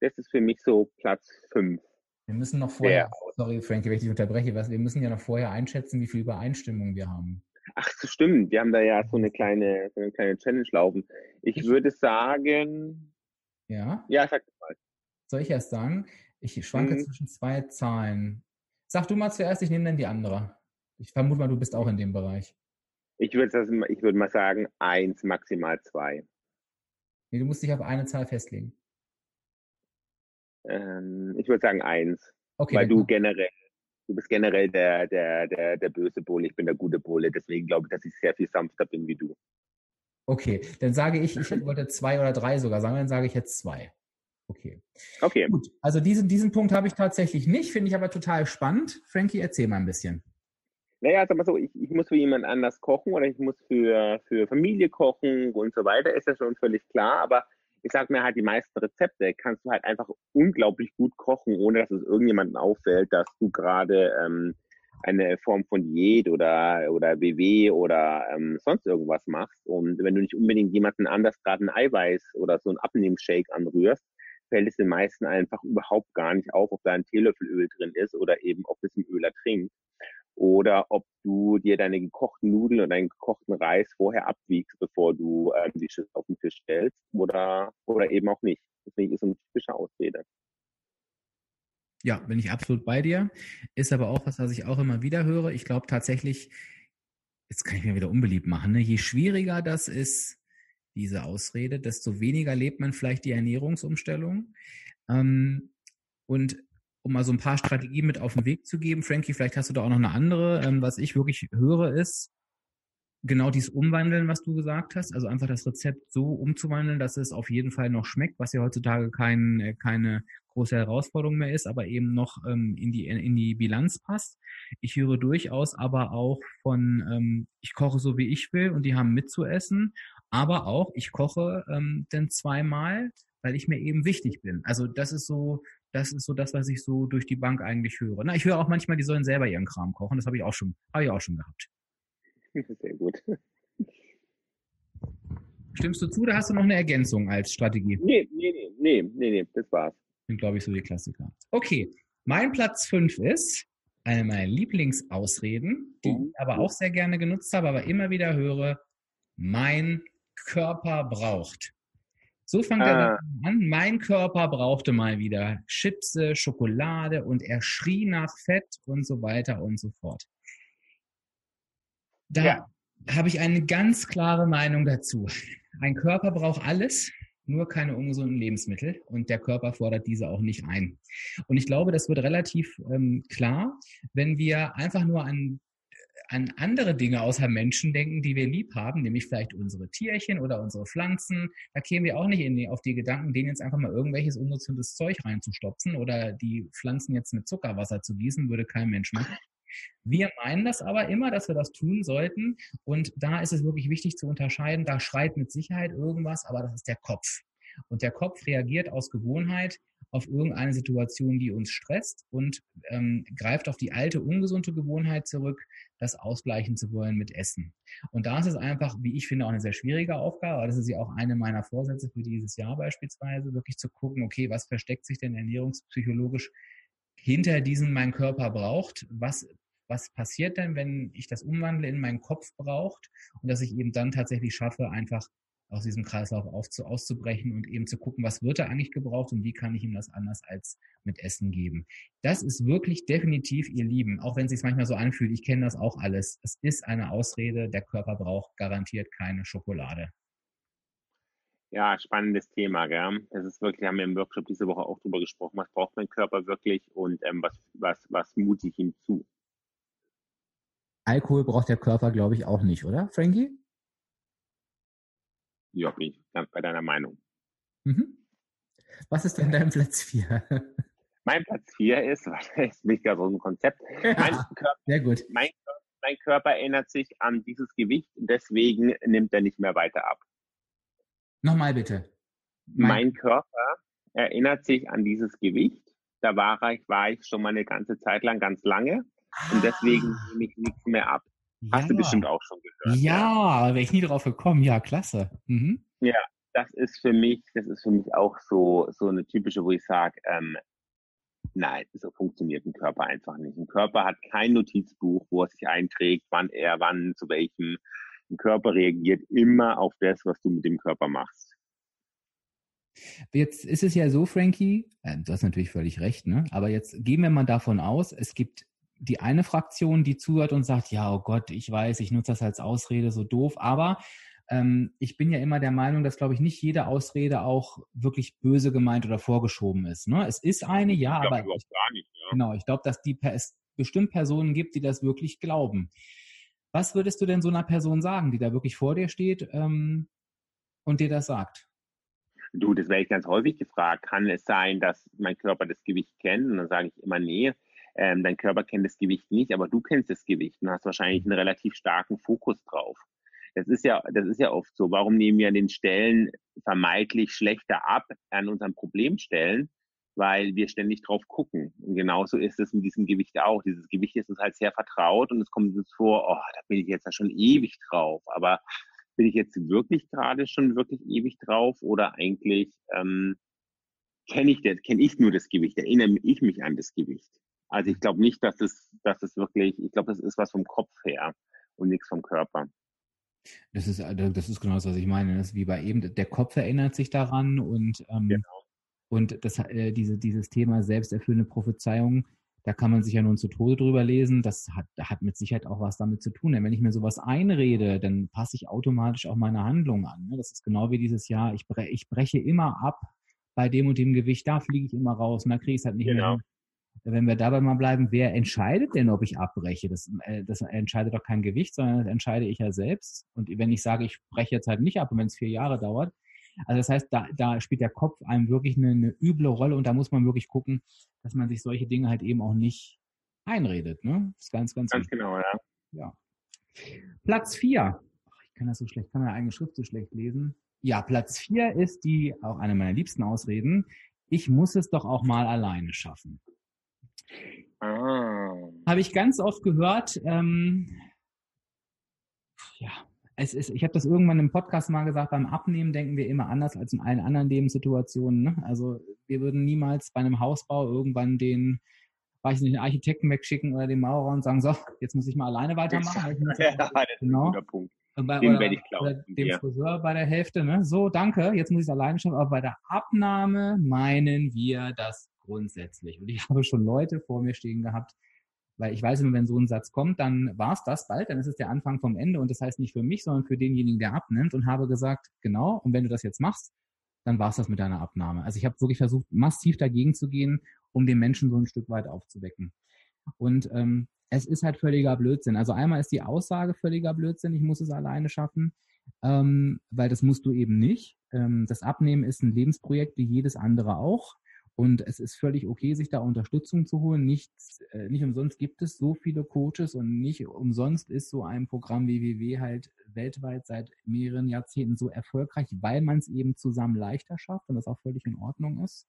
Das ist für mich so Platz 5. Wir müssen noch vorher, ja. sorry Frankie, wenn ich dich unterbreche, was, wir müssen ja noch vorher einschätzen, wie viel Übereinstimmung wir haben. Ach, so stimmt. Wir haben da ja so eine kleine, so eine kleine Challenge laufen. Ich, würde sagen. Ja? Ja, sag mal. Soll ich erst sagen? Ich schwanke mhm. zwischen zwei Zahlen. Sag du mal zuerst, ich nehme dann die andere. Ich vermute mal, du bist auch in dem Bereich. Ich würde ich würde mal sagen, eins, maximal zwei. Nee, du musst dich auf eine Zahl festlegen. Ähm, ich würde sagen eins. Okay, weil du generell, du bist generell der, der, der, der böse Bulle, ich bin der gute Bulle. Deswegen glaube ich, dass ich sehr viel sanfter bin wie du. Okay, dann sage ich, ich wollte zwei oder drei sogar sagen, dann sage ich jetzt zwei. Okay. Okay. Gut, also diesen, diesen Punkt habe ich tatsächlich nicht, finde ich aber total spannend. Frankie, erzähl mal ein bisschen. Naja, sag mal so, ich, ich muss für jemand anders kochen oder ich muss für, für Familie kochen und so weiter, ist ja schon völlig klar, aber ich sag mir halt, die meisten Rezepte kannst du halt einfach unglaublich gut kochen, ohne dass es irgendjemandem auffällt, dass du gerade ähm, eine Form von Diät oder, oder WW oder ähm, sonst irgendwas machst. Und wenn du nicht unbedingt jemanden anders gerade ein Eiweiß oder so ein Abnehmshake anrührst, fällt es den meisten einfach überhaupt gar nicht auf, ob da ein Teelöffel Öl drin ist oder eben, ob es ein Öler trinkt oder ob du dir deine gekochten Nudeln und deinen gekochten Reis vorher abwiegst, bevor du äh, die Schüssel auf den Tisch stellst oder, oder eben auch nicht. Deswegen ist es eine typische Ausrede. Ja, bin ich absolut bei dir. Ist aber auch was, was ich auch immer wieder höre. Ich glaube tatsächlich, jetzt kann ich mir wieder unbeliebt machen, ne? je schwieriger das ist, diese Ausrede, desto weniger lebt man vielleicht die Ernährungsumstellung. Ähm, und um mal so ein paar Strategien mit auf den Weg zu geben. Frankie, vielleicht hast du da auch noch eine andere. Ähm, was ich wirklich höre ist, genau dieses Umwandeln, was du gesagt hast, also einfach das Rezept so umzuwandeln, dass es auf jeden Fall noch schmeckt, was ja heutzutage kein, äh, keine große Herausforderung mehr ist, aber eben noch ähm, in, die, in die Bilanz passt. Ich höre durchaus aber auch von, ähm, ich koche so wie ich will und die haben mitzuessen, aber auch, ich koche ähm, dann zweimal, weil ich mir eben wichtig bin. Also das ist so, das ist so das, was ich so durch die Bank eigentlich höre. Na, ich höre auch manchmal, die sollen selber ihren Kram kochen. Das habe ich auch schon, habe ich auch schon gehabt. Sehr gut. Stimmst du zu oder hast du noch eine Ergänzung als Strategie? Nee, nee, nee, nee, nee, nee das war's. Sind, glaube ich, so die Klassiker. Okay, mein Platz 5 ist eine meiner Lieblingsausreden, die ich aber auch sehr gerne genutzt habe, aber immer wieder höre, mein Körper braucht. So fängt ah. er an. Mein Körper brauchte mal wieder Chipse, Schokolade und er schrie nach Fett und so weiter und so fort. Da ja. habe ich eine ganz klare Meinung dazu. Ein Körper braucht alles, nur keine ungesunden Lebensmittel und der Körper fordert diese auch nicht ein. Und ich glaube, das wird relativ ähm, klar, wenn wir einfach nur an an andere Dinge außer Menschen denken, die wir lieb haben, nämlich vielleicht unsere Tierchen oder unsere Pflanzen. Da kämen wir auch nicht die, auf die Gedanken, denen jetzt einfach mal irgendwelches unnutzendes Zeug reinzustopfen oder die Pflanzen jetzt mit Zuckerwasser zu gießen, würde kein Mensch machen. Wir meinen das aber immer, dass wir das tun sollten. Und da ist es wirklich wichtig zu unterscheiden, da schreit mit Sicherheit irgendwas, aber das ist der Kopf. Und der Kopf reagiert aus Gewohnheit auf irgendeine Situation, die uns stresst und ähm, greift auf die alte, ungesunde Gewohnheit zurück, das ausgleichen zu wollen mit Essen. Und da ist es einfach, wie ich finde, auch eine sehr schwierige Aufgabe, aber das ist ja auch eine meiner Vorsätze für dieses Jahr beispielsweise, wirklich zu gucken, okay, was versteckt sich denn ernährungspsychologisch hinter diesem mein Körper braucht, was was passiert denn, wenn ich das umwandle in meinen Kopf braucht und dass ich eben dann tatsächlich schaffe, einfach aus diesem Kreislauf aufzu, auszubrechen und eben zu gucken, was wird da eigentlich gebraucht und wie kann ich ihm das anders als mit Essen geben. Das ist wirklich definitiv ihr Lieben, auch wenn es sich manchmal so anfühlt. Ich kenne das auch alles. Es ist eine Ausrede. Der Körper braucht garantiert keine Schokolade. Ja, spannendes Thema, gell? Das ist wirklich, haben wir im Workshop diese Woche auch drüber gesprochen. Was braucht mein Körper wirklich und ähm, was, was, was mute ich ihm zu? Alkohol braucht der Körper, glaube ich, auch nicht, oder, Frankie? Ja, bin ich ganz bei deiner Meinung. Mhm. Was ist denn dein Platz 4? Mein Platz 4 ist, das ist nicht gar so ein Konzept. Mein, Körper, Sehr gut. Mein, mein, Körper erinnert sich an dieses Gewicht und deswegen nimmt er nicht mehr weiter ab. Nochmal bitte. Mein, mein Körper erinnert sich an dieses Gewicht. Da war ich, war ich schon mal eine ganze Zeit lang ganz lange ah. und deswegen nehme ich nichts mehr ab. Hast ja. du bestimmt auch schon gehört. Ja, ja. wäre ich nie drauf gekommen. Ja, klasse. Mhm. Ja, das ist für mich, das ist für mich auch so, so eine typische, wo ich sage, ähm, nein, so funktioniert ein Körper einfach nicht. Ein Körper hat kein Notizbuch, wo er sich einträgt, wann er, wann, zu welchem. Ein Körper reagiert immer auf das, was du mit dem Körper machst. Jetzt ist es ja so, Frankie, äh, du hast natürlich völlig recht, ne? aber jetzt gehen wir mal davon aus, es gibt die eine Fraktion, die zuhört und sagt, ja, oh Gott, ich weiß, ich nutze das als Ausrede, so doof, aber ähm, ich bin ja immer der Meinung, dass, glaube ich, nicht jede Ausrede auch wirklich böse gemeint oder vorgeschoben ist. Ne? Es ist eine, ja, ich aber ich, nicht, ja. genau, ich glaube, dass die es bestimmt Personen gibt, die das wirklich glauben. Was würdest du denn so einer Person sagen, die da wirklich vor dir steht ähm, und dir das sagt? Du, das werde ich ganz häufig gefragt. Kann es sein, dass mein Körper das Gewicht kennt? Und dann sage ich immer, nee, ähm, dein Körper kennt das Gewicht nicht, aber du kennst das Gewicht und hast wahrscheinlich einen relativ starken Fokus drauf. Das ist ja, das ist ja oft so. Warum nehmen wir an den Stellen vermeintlich schlechter ab an unseren Problemstellen? Weil wir ständig drauf gucken. Und genauso ist es mit diesem Gewicht auch. Dieses Gewicht ist uns halt sehr vertraut und es kommt uns vor, oh, da bin ich jetzt ja schon ewig drauf. Aber bin ich jetzt wirklich gerade schon wirklich ewig drauf oder eigentlich ähm, kenne ich das, kenne ich nur das Gewicht, erinnere ich mich an das Gewicht. Also ich glaube nicht, dass es, dass es wirklich, ich glaube, das ist was vom Kopf her und nichts vom Körper. Das ist, äh, das ist genau das, was ich meine. Das ist wie bei eben, der Kopf erinnert sich daran und, ähm, genau. und das, äh, diese, dieses Thema selbsterfüllende Prophezeiung, da kann man sich ja nun zu Tode drüber lesen. Das hat, hat mit Sicherheit auch was damit zu tun. Denn wenn ich mir sowas einrede, dann passe ich automatisch auch meine Handlung an. Ne? Das ist genau wie dieses Jahr, ich, bre ich breche immer ab bei dem und dem Gewicht, da fliege ich immer raus und da kriege ich es halt nicht genau. mehr wenn wir dabei mal bleiben, wer entscheidet denn, ob ich abbreche? Das, äh, das entscheidet doch kein Gewicht, sondern das entscheide ich ja selbst. Und wenn ich sage, ich breche jetzt halt nicht ab und wenn es vier Jahre dauert, also das heißt, da, da spielt der Kopf einem wirklich eine, eine üble Rolle und da muss man wirklich gucken, dass man sich solche Dinge halt eben auch nicht einredet. Ne? Das ist ganz, ganz, ganz wichtig. genau, ja. ja. Platz vier. Ich kann das so schlecht, kann meine eigene Schrift so schlecht lesen. Ja, Platz vier ist die, auch eine meiner liebsten Ausreden. Ich muss es doch auch mal alleine schaffen. Ah. Habe ich ganz oft gehört. Ähm, ja, es ist, ich habe das irgendwann im Podcast mal gesagt, beim Abnehmen denken wir immer anders als in allen anderen Lebenssituationen. Ne? Also wir würden niemals bei einem Hausbau irgendwann den, weiß ich nicht, den Architekten wegschicken oder den Maurer und sagen, so, jetzt muss ich mal alleine weitermachen. ja, das genau. ist ein guter Punkt. Bei, Den werde ich glauben. Dem ja. Friseur bei der Hälfte, ne? So, danke, jetzt muss ich es alleine schaffen. Aber bei der Abnahme meinen wir das grundsätzlich. Und ich habe schon Leute vor mir stehen gehabt, weil ich weiß immer, wenn so ein Satz kommt, dann war es das bald, dann ist es der Anfang vom Ende und das heißt nicht für mich, sondern für denjenigen, der abnimmt und habe gesagt, genau, und wenn du das jetzt machst, dann war es das mit deiner Abnahme. Also ich habe wirklich versucht, massiv dagegen zu gehen, um den Menschen so ein Stück weit aufzuwecken. Und ähm, es ist halt völliger Blödsinn. Also einmal ist die Aussage völliger Blödsinn, ich muss es alleine schaffen, ähm, weil das musst du eben nicht. Ähm, das Abnehmen ist ein Lebensprojekt wie jedes andere auch. Und es ist völlig okay, sich da Unterstützung zu holen. Nicht, äh, nicht umsonst gibt es so viele Coaches und nicht umsonst ist so ein Programm wie WW halt weltweit seit mehreren Jahrzehnten so erfolgreich, weil man es eben zusammen leichter schafft und das auch völlig in Ordnung ist.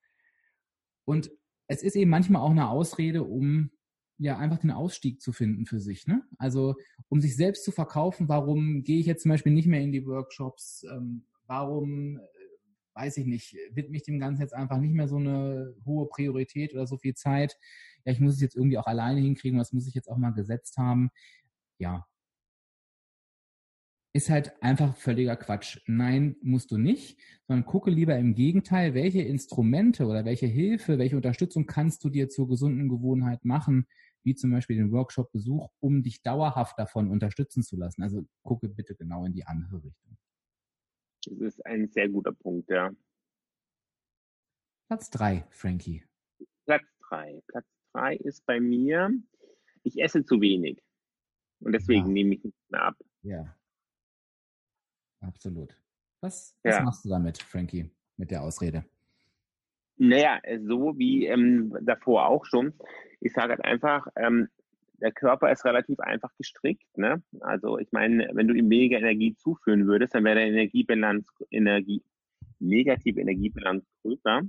Und es ist eben manchmal auch eine Ausrede, um ja einfach den Ausstieg zu finden für sich. Ne? Also um sich selbst zu verkaufen, warum gehe ich jetzt zum Beispiel nicht mehr in die Workshops? Ähm, warum weiß ich nicht, widme ich dem Ganzen jetzt einfach nicht mehr so eine hohe Priorität oder so viel Zeit. Ja, ich muss es jetzt irgendwie auch alleine hinkriegen, was muss ich jetzt auch mal gesetzt haben. Ja. Ist halt einfach völliger Quatsch. Nein, musst du nicht, sondern gucke lieber im Gegenteil, welche Instrumente oder welche Hilfe, welche Unterstützung kannst du dir zur gesunden Gewohnheit machen, wie zum Beispiel den Workshop-Besuch, um dich dauerhaft davon unterstützen zu lassen. Also gucke bitte genau in die andere Richtung. Das ist ein sehr guter Punkt, ja. Platz drei, Frankie. Platz drei. Platz drei ist bei mir, ich esse zu wenig. Und deswegen ja. nehme ich nicht mehr ab. Ja. Absolut. Was, was ja. machst du damit, Frankie, mit der Ausrede? Naja, so wie ähm, davor auch schon. Ich sage halt einfach, ähm, der Körper ist relativ einfach gestrickt. Ne? Also ich meine, wenn du ihm weniger Energie zuführen würdest, dann wäre der Energiebilanz, Energie, negative Energiebilanz größer.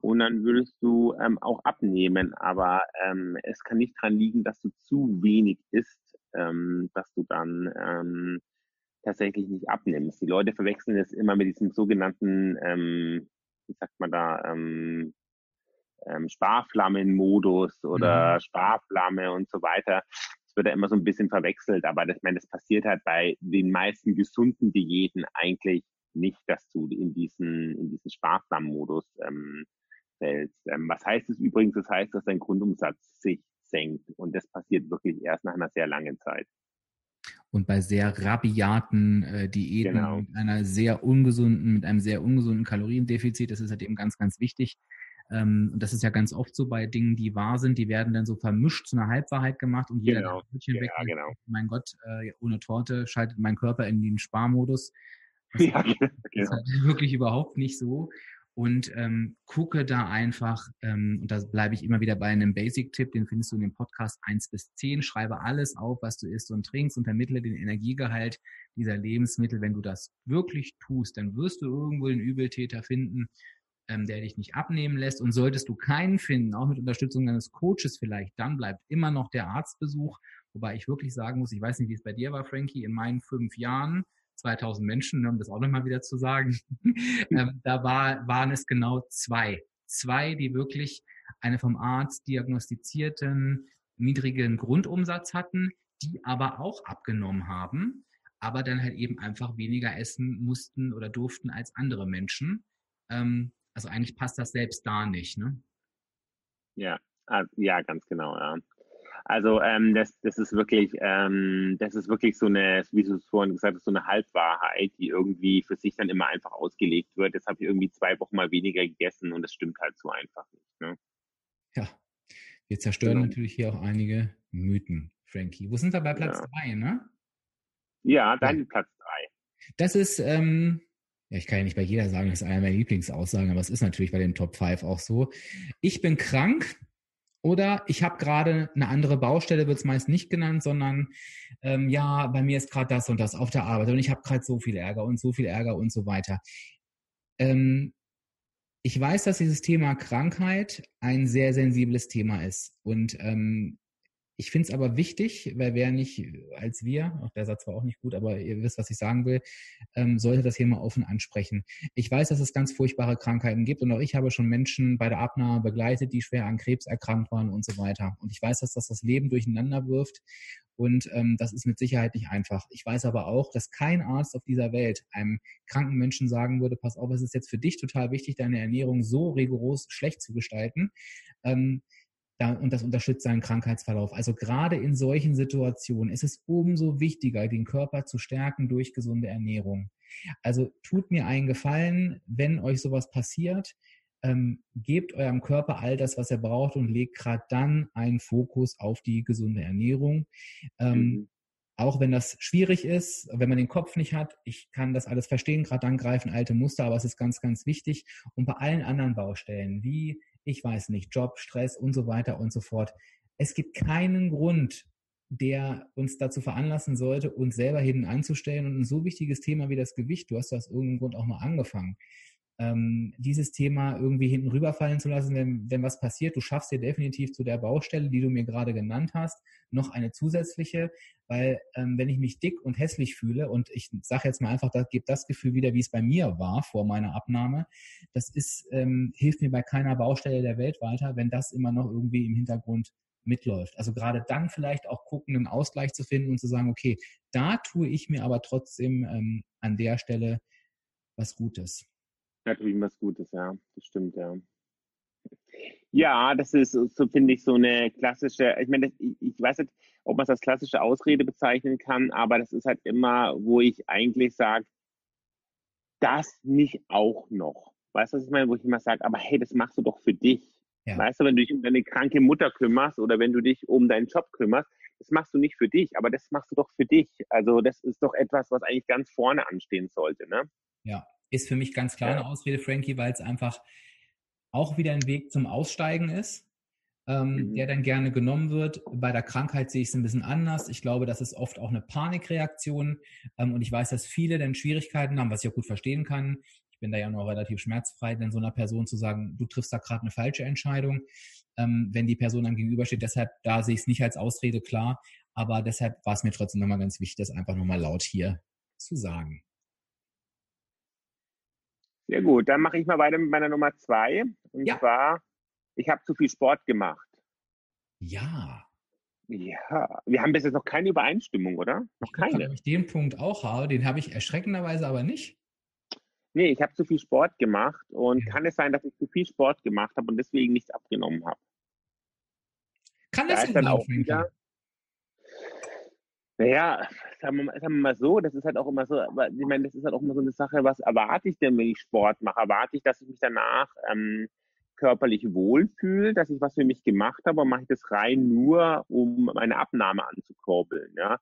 Und dann würdest du ähm, auch abnehmen. Aber ähm, es kann nicht dran liegen, dass du zu wenig isst, ähm, dass du dann ähm, tatsächlich nicht abnimmst. Die Leute verwechseln es immer mit diesem sogenannten, ähm, wie sagt man da, ähm, ähm, Sparflammenmodus oder mhm. Sparflamme und so weiter. Das wird ja immer so ein bisschen verwechselt, aber das, meine, das passiert halt bei den meisten gesunden Diäten eigentlich nicht, dass du in diesen, in diesen Sparflammenmodus ähm, fällst. Ähm, was heißt es übrigens? Das heißt, dass dein Grundumsatz sich senkt und das passiert wirklich erst nach einer sehr langen Zeit. Und bei sehr rabiaten äh, Diäten genau. mit einer sehr ungesunden, mit einem sehr ungesunden Kaloriendefizit, das ist halt eben ganz, ganz wichtig, ähm, und das ist ja ganz oft so bei Dingen, die wahr sind, die werden dann so vermischt zu einer Halbwahrheit gemacht und jeder genau. Brötchen ja, weg. Genau. Mein Gott, äh, ohne Torte schaltet mein Körper in den Sparmodus. Das ja, genau. ist halt wirklich überhaupt nicht so. Und ähm, gucke da einfach, ähm, und da bleibe ich immer wieder bei einem Basic-Tipp, den findest du in dem Podcast 1 bis 10. Schreibe alles auf, was du isst und trinkst und vermittle den Energiegehalt dieser Lebensmittel. Wenn du das wirklich tust, dann wirst du irgendwo den Übeltäter finden, ähm, der dich nicht abnehmen lässt. Und solltest du keinen finden, auch mit Unterstützung deines Coaches vielleicht, dann bleibt immer noch der Arztbesuch. Wobei ich wirklich sagen muss, ich weiß nicht, wie es bei dir war, Frankie, in meinen fünf Jahren, 2000 Menschen, um das auch nochmal wieder zu sagen, ähm, da war, waren es genau zwei. Zwei, die wirklich eine vom Arzt diagnostizierten niedrigen Grundumsatz hatten, die aber auch abgenommen haben, aber dann halt eben einfach weniger essen mussten oder durften als andere Menschen. Ähm, also eigentlich passt das selbst da nicht, ne? Ja, ah, ja, ganz genau, ja. Also ähm, das, das ist wirklich, ähm, das ist wirklich so eine, wie du es vorhin gesagt hast, so eine Halbwahrheit, die irgendwie für sich dann immer einfach ausgelegt wird. Jetzt habe ich irgendwie zwei Wochen mal weniger gegessen und das stimmt halt so einfach nicht. Ne? Ja, Wir zerstören genau. natürlich hier auch einige Mythen, Frankie. Wo sind wir bei Platz 3, ja. ne? Ja, dein ja. Platz 3. Das ist, ähm, ja, ich kann ja nicht bei jeder sagen, das ist einer meiner Lieblingsaussagen, aber es ist natürlich bei den Top 5 auch so. Ich bin krank oder ich habe gerade eine andere Baustelle, wird es meist nicht genannt, sondern ähm, ja, bei mir ist gerade das und das auf der Arbeit und ich habe gerade so viel Ärger und so viel Ärger und so weiter. Ähm, ich weiß, dass dieses Thema Krankheit ein sehr sensibles Thema ist. Und ähm, ich finde es aber wichtig, weil wer nicht als wir, auch der Satz war auch nicht gut, aber ihr wisst, was ich sagen will, ähm, sollte das hier mal offen ansprechen. Ich weiß, dass es ganz furchtbare Krankheiten gibt und auch ich habe schon Menschen bei der Abnahme begleitet, die schwer an Krebs erkrankt waren und so weiter. Und ich weiß, dass das das Leben durcheinander wirft und ähm, das ist mit Sicherheit nicht einfach. Ich weiß aber auch, dass kein Arzt auf dieser Welt einem kranken Menschen sagen würde, pass auf, es ist jetzt für dich total wichtig, deine Ernährung so rigoros schlecht zu gestalten. Ähm, und das unterstützt seinen Krankheitsverlauf. Also gerade in solchen Situationen ist es umso wichtiger, den Körper zu stärken durch gesunde Ernährung. Also tut mir einen Gefallen, wenn euch sowas passiert, ähm, gebt eurem Körper all das, was er braucht und legt gerade dann einen Fokus auf die gesunde Ernährung. Ähm, mhm. Auch wenn das schwierig ist, wenn man den Kopf nicht hat, ich kann das alles verstehen, gerade dann greifen alte Muster, aber es ist ganz, ganz wichtig. Und bei allen anderen Baustellen, wie, ich weiß nicht, Job, Stress und so weiter und so fort, es gibt keinen Grund, der uns dazu veranlassen sollte, uns selber hinten anzustellen. Und ein so wichtiges Thema wie das Gewicht, du hast das aus irgendeinem Grund auch mal angefangen ähm, dieses Thema irgendwie hinten rüberfallen zu lassen, wenn, wenn was passiert. Du schaffst dir definitiv zu der Baustelle, die du mir gerade genannt hast, noch eine zusätzliche, weil ähm, wenn ich mich dick und hässlich fühle und ich sage jetzt mal einfach, das gibt das Gefühl wieder, wie es bei mir war vor meiner Abnahme, das ist ähm, hilft mir bei keiner Baustelle der Welt weiter, wenn das immer noch irgendwie im Hintergrund mitläuft. Also gerade dann vielleicht auch gucken, einen Ausgleich zu finden und zu sagen, okay, da tue ich mir aber trotzdem ähm, an der Stelle was Gutes. Da ich was Gutes, ja. Das stimmt, ja. Ja, das ist, so finde ich, so eine klassische, ich meine, ich, ich weiß nicht, ob man es als klassische Ausrede bezeichnen kann, aber das ist halt immer, wo ich eigentlich sage, das nicht auch noch. Weißt du, was ich meine? Wo ich immer sage, aber hey, das machst du doch für dich. Ja. Weißt du, wenn du dich um deine kranke Mutter kümmerst oder wenn du dich um deinen Job kümmerst, das machst du nicht für dich, aber das machst du doch für dich. Also das ist doch etwas, was eigentlich ganz vorne anstehen sollte, ne? Ja, ist für mich ganz klar eine Ausrede, Frankie, weil es einfach auch wieder ein Weg zum Aussteigen ist, ähm, mhm. der dann gerne genommen wird. Bei der Krankheit sehe ich es ein bisschen anders. Ich glaube, das ist oft auch eine Panikreaktion. Ähm, und ich weiß, dass viele dann Schwierigkeiten haben, was ich auch gut verstehen kann. Ich bin da ja noch relativ schmerzfrei, denn so einer Person zu sagen, du triffst da gerade eine falsche Entscheidung, ähm, wenn die Person dann gegenübersteht. Deshalb, da sehe ich es nicht als Ausrede klar. Aber deshalb war es mir trotzdem nochmal ganz wichtig, das einfach nochmal laut hier zu sagen. Sehr gut, dann mache ich mal weiter mit meiner Nummer zwei. Und ja. zwar, ich habe zu viel Sport gemacht. Ja. Ja, wir haben bis jetzt noch keine Übereinstimmung, oder? Noch keine. Wenn ich den Punkt auch habe, den habe ich erschreckenderweise aber nicht. Nee, ich habe zu viel Sport gemacht und ja. kann es sein, dass ich zu viel Sport gemacht habe und deswegen nichts abgenommen habe. Kann das da dann auch wieder, naja, sagen wir, sagen wir mal so, das ist halt auch immer so, ich meine, das ist halt auch immer so eine Sache, was erwarte ich denn, wenn ich Sport mache? Erwarte ich, dass ich mich danach ähm, körperlich wohlfühle, dass ich was für mich gemacht habe, oder mache ich das rein nur, um meine Abnahme anzukurbeln? Ja?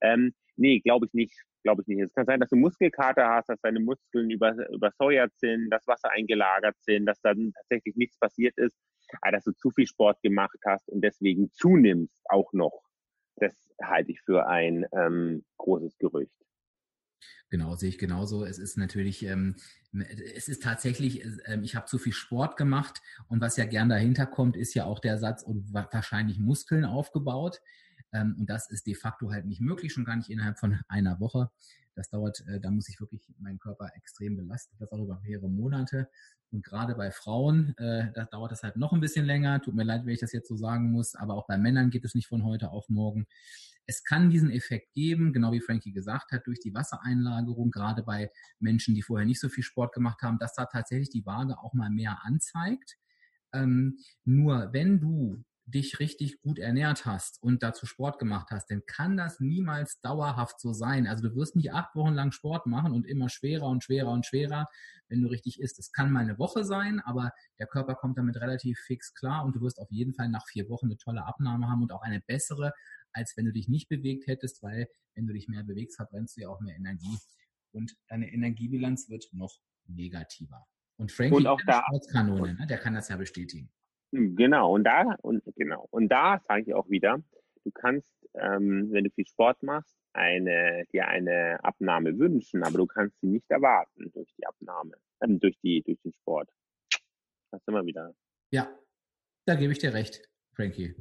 Ähm, nee, glaube ich nicht. Glaube ich nicht. Es kann sein, dass du Muskelkater hast, dass deine Muskeln über, übersäuert sind, dass Wasser eingelagert sind, dass dann tatsächlich nichts passiert ist, aber dass du zu viel Sport gemacht hast und deswegen zunimmst auch noch das halte ich für ein ähm, großes Gerücht. Genau, sehe ich genauso. Es ist natürlich, ähm, es ist tatsächlich, ähm, ich habe zu viel Sport gemacht und was ja gern dahinter kommt, ist ja auch der Satz und wahrscheinlich Muskeln aufgebaut. Ähm, und das ist de facto halt nicht möglich, schon gar nicht innerhalb von einer Woche. Das dauert, äh, da muss ich wirklich meinen Körper extrem belasten, das auch über mehrere Monate. Und gerade bei Frauen, äh, da dauert das halt noch ein bisschen länger. Tut mir leid, wenn ich das jetzt so sagen muss, aber auch bei Männern geht es nicht von heute auf morgen. Es kann diesen Effekt geben, genau wie Frankie gesagt hat, durch die Wassereinlagerung, gerade bei Menschen, die vorher nicht so viel Sport gemacht haben, dass da tatsächlich die Waage auch mal mehr anzeigt. Ähm, nur wenn du dich richtig gut ernährt hast und dazu Sport gemacht hast, dann kann das niemals dauerhaft so sein. Also du wirst nicht acht Wochen lang Sport machen und immer schwerer und schwerer und schwerer, wenn du richtig isst. Es kann mal eine Woche sein, aber der Körper kommt damit relativ fix klar und du wirst auf jeden Fall nach vier Wochen eine tolle Abnahme haben und auch eine bessere, als wenn du dich nicht bewegt hättest, weil wenn du dich mehr bewegst, verbrennst du ja auch mehr Energie und deine Energiebilanz wird noch negativer. Und Frankie und auch da, Sportskanone, ne? der kann das ja bestätigen. Hm, genau, und da, und genau, und da sage ich auch wieder, du kannst, ähm, wenn du viel Sport machst, eine, dir eine Abnahme wünschen, aber du kannst sie nicht erwarten durch die Abnahme, ähm, durch die, durch den Sport. Das immer wieder. Ja, da gebe ich dir recht, Frankie.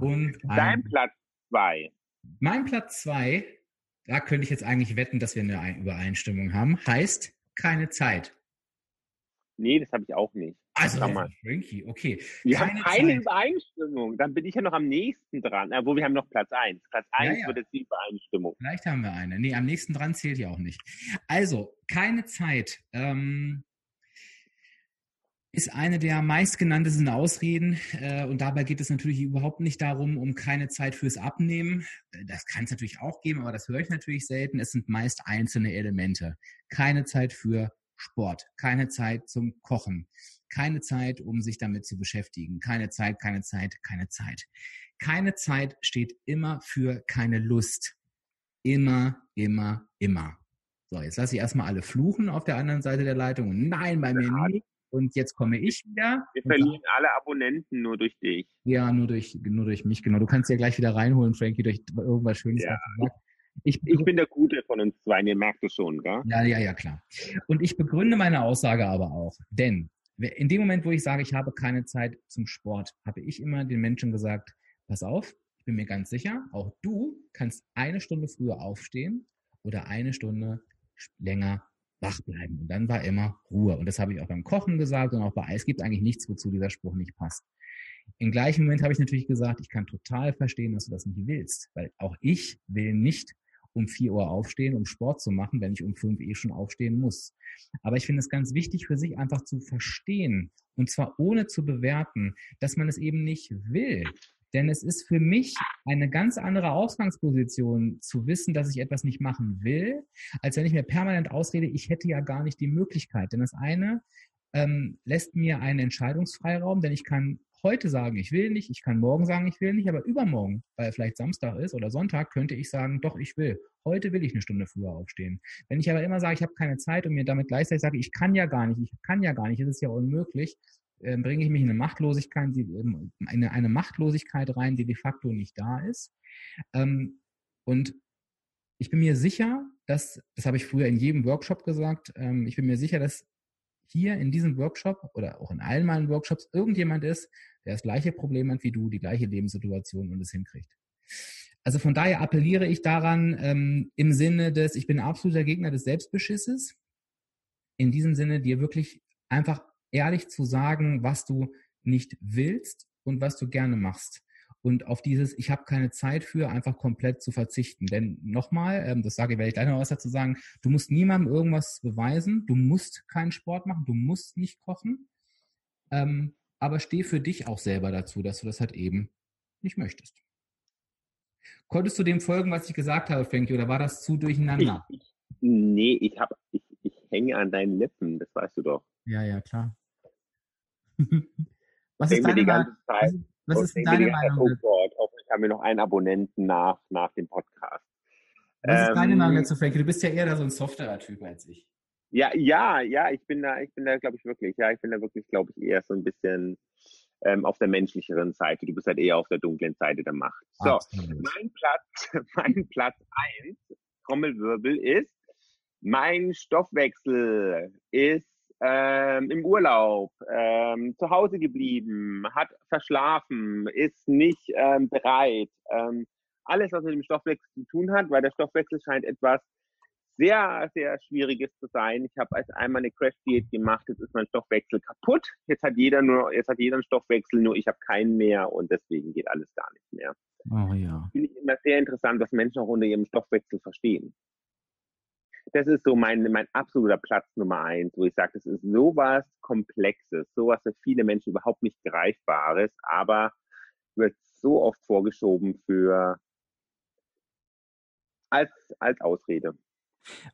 Und dein Platz zwei. Mein Platz zwei, da könnte ich jetzt eigentlich wetten, dass wir eine Übereinstimmung haben, heißt keine Zeit. Nee, das habe ich auch nicht. Also, Frankie, okay. Wir keine haben keine Zeit. Übereinstimmung. Dann bin ich ja noch am nächsten dran. Obwohl, wir haben noch Platz 1. Platz 1 ja, ja. wird jetzt die Übereinstimmung. Vielleicht haben wir eine. Nee, am nächsten dran zählt ja auch nicht. Also, keine Zeit. Ähm, ist eine der meistgenanntesten Ausreden. Äh, und dabei geht es natürlich überhaupt nicht darum, um keine Zeit fürs Abnehmen. Äh, das kann es natürlich auch geben, aber das höre ich natürlich selten. Es sind meist einzelne Elemente. Keine Zeit für Sport, keine Zeit zum Kochen, keine Zeit, um sich damit zu beschäftigen, keine Zeit, keine Zeit, keine Zeit. Keine Zeit steht immer für keine Lust. Immer, immer, immer. So, jetzt lasse ich erstmal alle fluchen auf der anderen Seite der Leitung. Und nein, bei mir nicht. Und jetzt komme ich wieder. Wir verlieren alle Abonnenten nur durch dich. Ja, nur durch, nur durch mich, genau. Du kannst ja gleich wieder reinholen, Frankie, durch irgendwas Schönes. Ja. Ich, ich bin der Gute von uns zwei, ihr merkt es schon, gell? Ja, ja, ja, klar. Und ich begründe meine Aussage aber auch, denn in dem Moment, wo ich sage, ich habe keine Zeit zum Sport, habe ich immer den Menschen gesagt, pass auf, ich bin mir ganz sicher, auch du kannst eine Stunde früher aufstehen oder eine Stunde länger wach bleiben. Und dann war immer Ruhe. Und das habe ich auch beim Kochen gesagt und auch bei Eis gibt eigentlich nichts, wozu dieser Spruch nicht passt. Im gleichen Moment habe ich natürlich gesagt, ich kann total verstehen, dass du das nicht willst, weil auch ich will nicht um 4 Uhr aufstehen, um Sport zu machen, wenn ich um 5 eh schon aufstehen muss. Aber ich finde es ganz wichtig für sich einfach zu verstehen und zwar ohne zu bewerten, dass man es eben nicht will. Denn es ist für mich eine ganz andere Ausgangsposition zu wissen, dass ich etwas nicht machen will, als wenn ich mir permanent ausrede, ich hätte ja gar nicht die Möglichkeit. Denn das eine ähm, lässt mir einen Entscheidungsfreiraum, denn ich kann heute sagen, ich will nicht, ich kann morgen sagen, ich will nicht, aber übermorgen, weil vielleicht Samstag ist oder Sonntag, könnte ich sagen, doch, ich will. Heute will ich eine Stunde früher aufstehen. Wenn ich aber immer sage, ich habe keine Zeit und mir damit gleichzeitig sage, ich kann ja gar nicht, ich kann ja gar nicht, es ist ja unmöglich, äh, bringe ich mich in eine Machtlosigkeit, ähm, eine, eine Machtlosigkeit rein, die de facto nicht da ist. Ähm, und ich bin mir sicher, dass, das habe ich früher in jedem Workshop gesagt, ähm, ich bin mir sicher, dass hier in diesem Workshop oder auch in allen meinen Workshops irgendjemand ist, der das gleiche Problem hat wie du, die gleiche Lebenssituation und es hinkriegt. Also von daher appelliere ich daran ähm, im Sinne des, ich bin absoluter Gegner des Selbstbeschisses, in diesem Sinne dir wirklich einfach ehrlich zu sagen, was du nicht willst und was du gerne machst und auf dieses, ich habe keine Zeit für, einfach komplett zu verzichten. Denn nochmal, ähm, das sage ich, werde ich gleich noch was dazu sagen, du musst niemandem irgendwas beweisen, du musst keinen Sport machen, du musst nicht kochen, ähm, aber steh für dich auch selber dazu, dass du das halt eben nicht möchtest. Konntest du dem folgen, was ich gesagt habe, Frankie, oder war das zu durcheinander? Ich, ich, nee, ich, hab, ich, ich hänge an deinen Lippen, das weißt du doch. Ja, ja, klar. was ist deine, was ist deine Meinung? Oh Gott, hoffentlich haben wir noch einen Abonnenten nach, nach dem Podcast. Was ähm, ist deine Meinung ähm, dazu, Frankie? Du bist ja eher da so ein Software-Typ als ich. Ja, ja, ja, ich bin da, ich bin da, glaube ich, wirklich, ja, ich bin da wirklich, glaube ich, eher so ein bisschen ähm, auf der menschlicheren Seite. Du bist halt eher auf der dunklen Seite der Macht. So, Absolut. mein Platz, mein Platz eins, Trommelwirbel, ist, mein Stoffwechsel ist ähm, im Urlaub, ähm, zu Hause geblieben, hat verschlafen, ist nicht ähm, bereit. Ähm, alles, was mit dem Stoffwechsel zu tun hat, weil der Stoffwechsel scheint etwas sehr, sehr Schwieriges zu sein. Ich habe als einmal eine Crash-Diät gemacht, jetzt ist mein Stoffwechsel kaputt. Jetzt hat jeder nur, jetzt hat jeder einen Stoffwechsel, nur ich habe keinen mehr und deswegen geht alles gar nicht mehr. Oh ja. Finde ich immer sehr interessant, was Menschen auch unter ihrem Stoffwechsel verstehen das ist so mein, mein absoluter Platz Nummer eins, wo ich sage, das ist sowas Komplexes, sowas für viele Menschen überhaupt nicht Greifbares, aber wird so oft vorgeschoben für als, als Ausrede.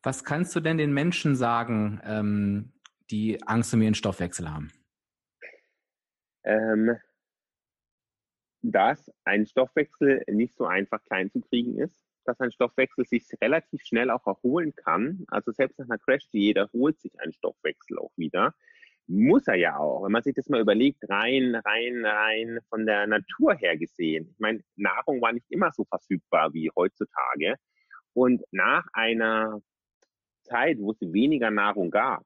Was kannst du denn den Menschen sagen, ähm, die Angst um ihren Stoffwechsel haben? Ähm, dass ein Stoffwechsel nicht so einfach klein zu kriegen ist, dass ein Stoffwechsel sich relativ schnell auch erholen kann. Also selbst nach einer Crash-Diät erholt sich ein Stoffwechsel auch wieder. Muss er ja auch. Wenn man sich das mal überlegt, rein, rein, rein von der Natur her gesehen. Ich meine, Nahrung war nicht immer so verfügbar wie heutzutage. Und nach einer Zeit, wo es weniger Nahrung gab,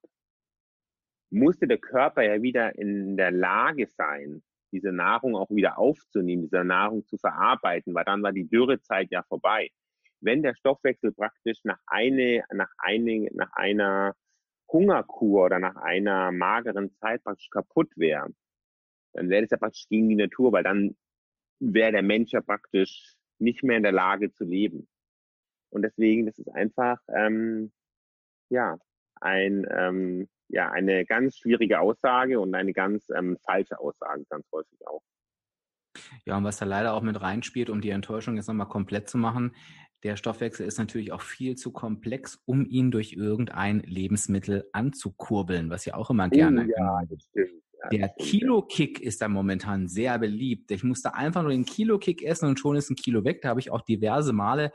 musste der Körper ja wieder in der Lage sein, diese Nahrung auch wieder aufzunehmen, diese Nahrung zu verarbeiten, weil dann war die Dürrezeit ja vorbei. Wenn der Stoffwechsel praktisch nach, eine, nach, eine, nach einer Hungerkur oder nach einer mageren Zeit praktisch kaputt wäre, dann wäre das ja praktisch gegen die Natur, weil dann wäre der Mensch ja praktisch nicht mehr in der Lage zu leben. Und deswegen, das ist einfach, ähm, ja, ein, ähm, ja, eine ganz schwierige Aussage und eine ganz ähm, falsche Aussage, ganz häufig auch. Ja, und was da leider auch mit reinspielt, um die Enttäuschung jetzt nochmal komplett zu machen, der Stoffwechsel ist natürlich auch viel zu komplex, um ihn durch irgendein Lebensmittel anzukurbeln, was ja auch immer gerne. Oh, ja, das stimmt. Ja, der Kilo-Kick ist da momentan sehr beliebt. Ich musste einfach nur den Kilo-Kick essen und schon ist ein Kilo weg. Da habe ich auch diverse Male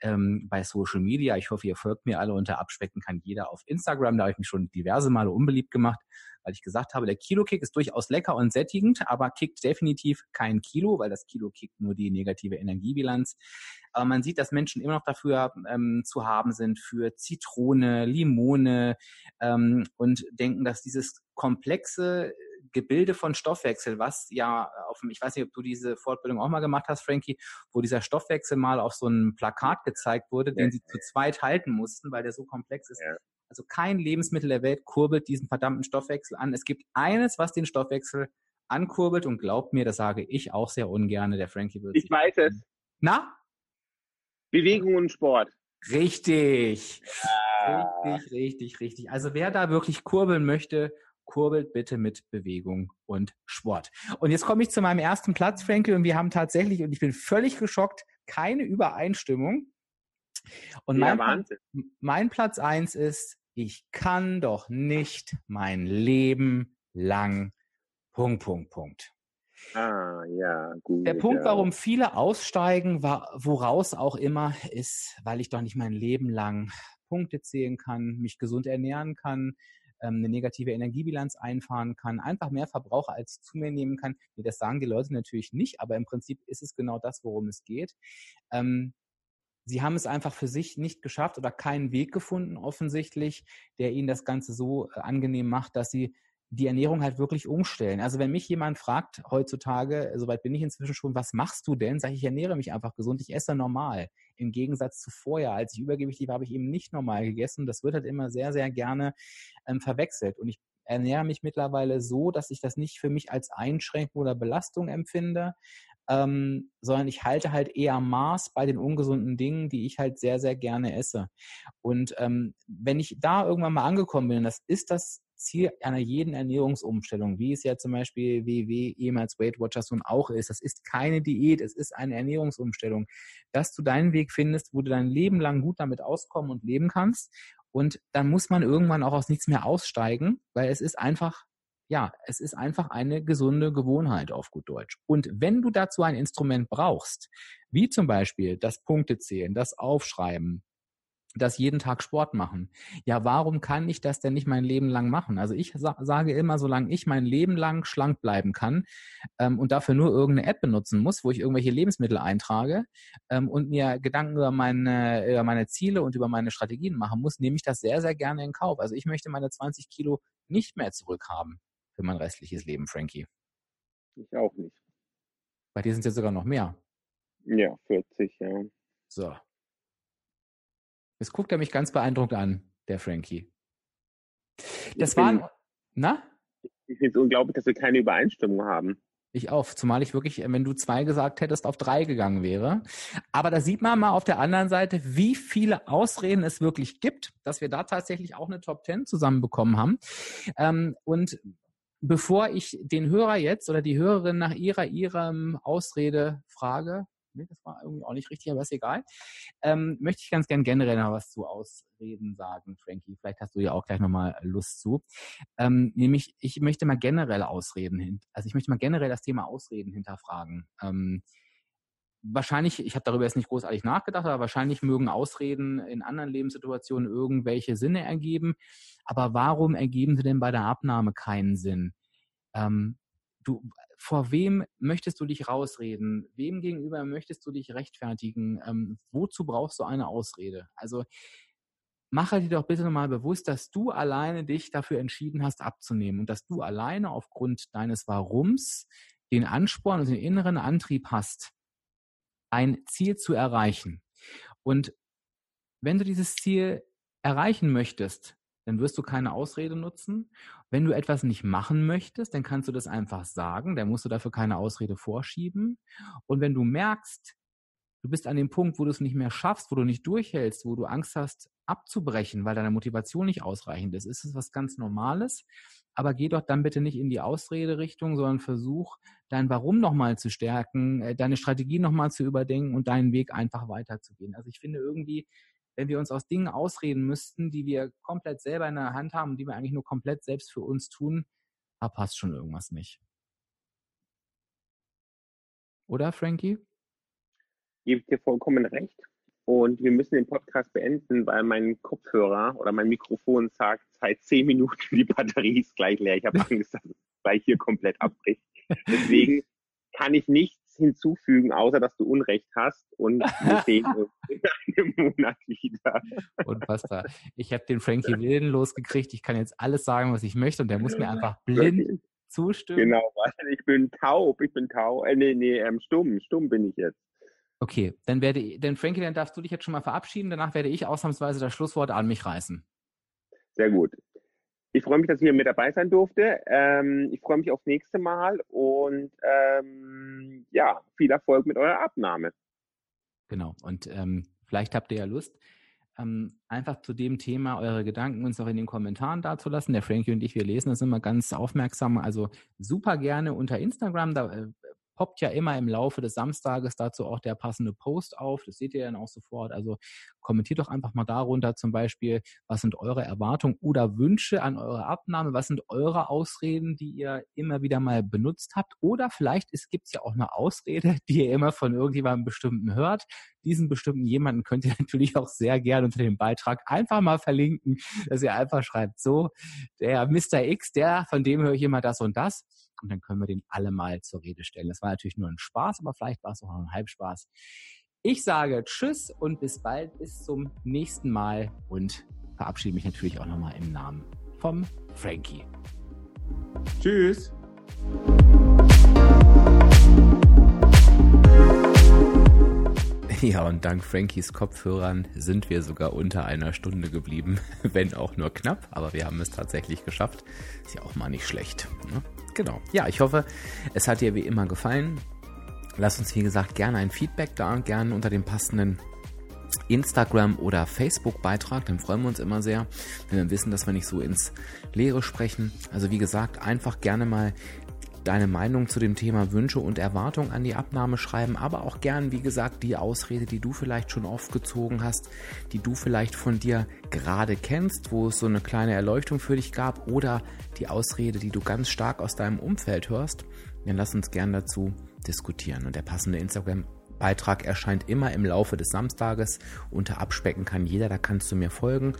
ähm, bei Social Media. Ich hoffe, ihr folgt mir alle unter Abspecken kann jeder auf Instagram. Da habe ich mich schon diverse Male unbeliebt gemacht, weil ich gesagt habe, der Kilo-Kick ist durchaus lecker und sättigend, aber kickt definitiv kein Kilo, weil das Kilo kickt nur die negative Energiebilanz. Aber man sieht, dass Menschen immer noch dafür ähm, zu haben sind für Zitrone, Limone ähm, und denken, dass dieses komplexe Gebilde von Stoffwechsel, was ja auf dem, ich weiß nicht, ob du diese Fortbildung auch mal gemacht hast, Frankie, wo dieser Stoffwechsel mal auf so einem Plakat gezeigt wurde, den sie zu zweit halten mussten, weil der so komplex ist. Ja. Also kein Lebensmittel der Welt kurbelt diesen verdammten Stoffwechsel an. Es gibt eines, was den Stoffwechsel ankurbelt und glaubt mir, das sage ich auch sehr ungern, der Frankie wird. Ich weiß es. Na? Bewegung und Sport. Richtig. Ja. Richtig, richtig, richtig. Also wer da wirklich kurbeln möchte kurbelt bitte mit Bewegung und Sport. Und jetzt komme ich zu meinem ersten Platz, Frankie, und wir haben tatsächlich, und ich bin völlig geschockt, keine Übereinstimmung. Und mein, ja, Platz, mein Platz eins ist, ich kann doch nicht mein Leben lang Punkt, Punkt, Punkt. Ah, ja, gut. Der Punkt, ja. warum viele aussteigen, woraus auch immer, ist, weil ich doch nicht mein Leben lang Punkte zählen kann, mich gesund ernähren kann, ähm, eine negative Energiebilanz einfahren kann, einfach mehr Verbraucher als ich zu mir nehmen kann. Nee, das sagen die Leute natürlich nicht, aber im Prinzip ist es genau das, worum es geht. Ähm, sie haben es einfach für sich nicht geschafft oder keinen Weg gefunden, offensichtlich, der ihnen das Ganze so äh, angenehm macht, dass sie die Ernährung halt wirklich umstellen. Also wenn mich jemand fragt heutzutage, soweit bin ich inzwischen schon, was machst du denn? Sage ich, ich ernähre mich einfach gesund, ich esse normal. Im Gegensatz zu vorher, als ich übergewichtig war, habe ich eben nicht normal gegessen. Das wird halt immer sehr, sehr gerne ähm, verwechselt. Und ich ernähre mich mittlerweile so, dass ich das nicht für mich als Einschränkung oder Belastung empfinde, ähm, sondern ich halte halt eher Maß bei den ungesunden Dingen, die ich halt sehr, sehr gerne esse. Und ähm, wenn ich da irgendwann mal angekommen bin, das ist das Ziel einer jeden Ernährungsumstellung, wie es ja zum Beispiel WW ehemals Weight Watchers nun auch ist. Das ist keine Diät, es ist eine Ernährungsumstellung, dass du deinen Weg findest, wo du dein Leben lang gut damit auskommen und leben kannst. Und dann muss man irgendwann auch aus nichts mehr aussteigen, weil es ist einfach ja, es ist einfach eine gesunde Gewohnheit auf gut Deutsch. Und wenn du dazu ein Instrument brauchst, wie zum Beispiel das Punktezählen, das Aufschreiben, das jeden Tag Sport machen. Ja, warum kann ich das denn nicht mein Leben lang machen? Also ich sa sage immer, solange ich mein Leben lang schlank bleiben kann ähm, und dafür nur irgendeine App benutzen muss, wo ich irgendwelche Lebensmittel eintrage ähm, und mir Gedanken über meine, über meine Ziele und über meine Strategien machen muss, nehme ich das sehr, sehr gerne in Kauf. Also ich möchte meine 20 Kilo nicht mehr zurückhaben für mein restliches Leben, Frankie. Ich auch nicht. Bei dir sind es jetzt sogar noch mehr. Ja, 40, ja. So, Jetzt guckt er mich ganz beeindruckt an, der Frankie. Das war, na? Ich finde es unglaublich, dass wir keine Übereinstimmung haben. Ich auch, zumal ich wirklich, wenn du zwei gesagt hättest, auf drei gegangen wäre. Aber da sieht man mal auf der anderen Seite, wie viele Ausreden es wirklich gibt, dass wir da tatsächlich auch eine Top Ten zusammenbekommen haben. Ähm, und bevor ich den Hörer jetzt oder die Hörerin nach ihrer, ihrem Ausrede frage, nee, das war irgendwie auch nicht richtig, aber ist egal, ähm, möchte ich ganz gern generell noch was zu Ausreden sagen, Frankie. Vielleicht hast du ja auch gleich nochmal Lust zu. Ähm, nämlich, ich möchte mal generell Ausreden hin, also ich möchte mal generell das Thema Ausreden hinterfragen. Ähm, wahrscheinlich, ich habe darüber jetzt nicht großartig nachgedacht, aber wahrscheinlich mögen Ausreden in anderen Lebenssituationen irgendwelche Sinne ergeben. Aber warum ergeben sie denn bei der Abnahme keinen Sinn? Ähm, du, vor wem möchtest du dich rausreden? Wem gegenüber möchtest du dich rechtfertigen? Ähm, wozu brauchst du eine Ausrede? Also mache dir doch bitte nochmal bewusst, dass du alleine dich dafür entschieden hast, abzunehmen und dass du alleine aufgrund deines Warums den Ansporn und den inneren Antrieb hast, ein Ziel zu erreichen. Und wenn du dieses Ziel erreichen möchtest, dann wirst du keine Ausrede nutzen. Wenn du etwas nicht machen möchtest, dann kannst du das einfach sagen, dann musst du dafür keine Ausrede vorschieben. Und wenn du merkst, du bist an dem Punkt, wo du es nicht mehr schaffst, wo du nicht durchhältst, wo du Angst hast, abzubrechen, weil deine Motivation nicht ausreichend ist, ist es was ganz Normales. Aber geh doch dann bitte nicht in die Ausrede-Richtung, sondern versuch, dein Warum nochmal zu stärken, äh, deine Strategie nochmal zu überdenken und deinen Weg einfach weiterzugehen. Also ich finde irgendwie, wenn wir uns aus Dingen ausreden müssten, die wir komplett selber in der Hand haben und die wir eigentlich nur komplett selbst für uns tun, da passt schon irgendwas nicht. Oder, Frankie? Ich dir vollkommen recht. Und wir müssen den Podcast beenden, weil mein Kopfhörer oder mein Mikrofon sagt, seit zehn Minuten die Batterie ist gleich leer. Ich habe Angst, dass es gleich hier komplett abbricht. Deswegen kann ich nichts hinzufügen, außer dass du Unrecht hast und wir sehen uns in einem Monat wieder. Unfassbar. Ich habe den Frankie Wilden losgekriegt. Ich kann jetzt alles sagen, was ich möchte und der muss mir einfach blind zustimmen. Genau, ich bin taub. Ich bin taub. Äh, nee, nee, ähm, stumm. Stumm bin ich jetzt. Okay, dann werde ich, denn Frankie, dann darfst du dich jetzt schon mal verabschieden. Danach werde ich ausnahmsweise das Schlusswort an mich reißen. Sehr gut. Ich freue mich, dass ich hier mit dabei sein durfte. Ähm, ich freue mich aufs nächste Mal und ähm, ja, viel Erfolg mit eurer Abnahme. Genau. Und ähm, vielleicht habt ihr ja Lust, ähm, einfach zu dem Thema eure Gedanken uns auch in den Kommentaren dazulassen. Der Frankie und ich, wir lesen das immer ganz aufmerksam. Also super gerne unter Instagram. Da äh, poppt ja immer im Laufe des Samstages dazu auch der passende Post auf. Das seht ihr dann auch sofort. Also kommentiert doch einfach mal darunter zum Beispiel, was sind eure Erwartungen oder Wünsche an eure Abnahme? Was sind eure Ausreden, die ihr immer wieder mal benutzt habt? Oder vielleicht gibt es ja auch eine Ausrede, die ihr immer von irgendjemandem bestimmten hört. Diesen bestimmten jemanden könnt ihr natürlich auch sehr gerne unter dem Beitrag einfach mal verlinken, dass ihr einfach schreibt, so, der Mr. X, der, von dem höre ich immer das und das und dann können wir den alle mal zur Rede stellen. Das war natürlich nur ein Spaß, aber vielleicht war es auch noch ein Halbspaß. Ich sage Tschüss und bis bald, bis zum nächsten Mal und verabschiede mich natürlich auch nochmal im Namen vom Frankie. Tschüss. Ja, und dank Frankies Kopfhörern sind wir sogar unter einer Stunde geblieben, wenn auch nur knapp, aber wir haben es tatsächlich geschafft. Ist ja auch mal nicht schlecht. Ne? Genau. Ja, ich hoffe, es hat dir wie immer gefallen. Lass uns, wie gesagt, gerne ein Feedback da, gerne unter dem passenden Instagram- oder Facebook-Beitrag, dann freuen wir uns immer sehr, wenn wir wissen, dass wir nicht so ins Leere sprechen. Also wie gesagt, einfach gerne mal deine Meinung zu dem Thema Wünsche und Erwartungen an die Abnahme schreiben, aber auch gern, wie gesagt, die Ausrede, die du vielleicht schon aufgezogen hast, die du vielleicht von dir gerade kennst, wo es so eine kleine Erleuchtung für dich gab oder die Ausrede, die du ganz stark aus deinem Umfeld hörst, dann lass uns gern dazu diskutieren. Und der passende Instagram Beitrag erscheint immer im Laufe des Samstages. Unter Abspecken kann jeder, da kannst du mir folgen.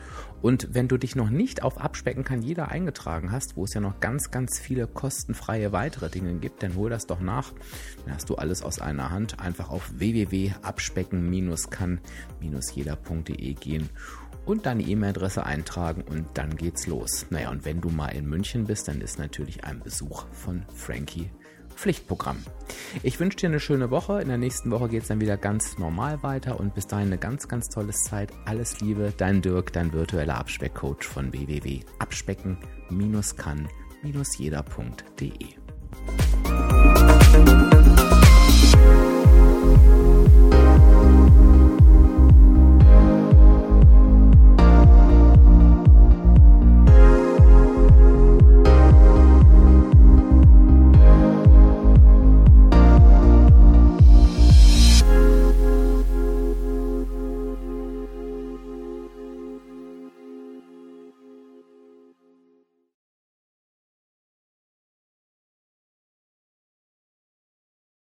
Und wenn du dich noch nicht auf Abspecken kann jeder eingetragen hast, wo es ja noch ganz, ganz viele kostenfreie weitere Dinge gibt, dann hol das doch nach. Dann hast du alles aus einer Hand. Einfach auf www.abspecken-kann-jeder.de gehen und deine E-Mail-Adresse eintragen und dann geht's los. Naja, und wenn du mal in München bist, dann ist natürlich ein Besuch von Frankie Pflichtprogramm. Ich wünsche dir eine schöne Woche. In der nächsten Woche geht es dann wieder ganz normal weiter und bis dahin eine ganz, ganz tolle Zeit. Alles Liebe, dein Dirk, dein virtueller Abspeckcoach von www.abspecken-kann-jeder.de.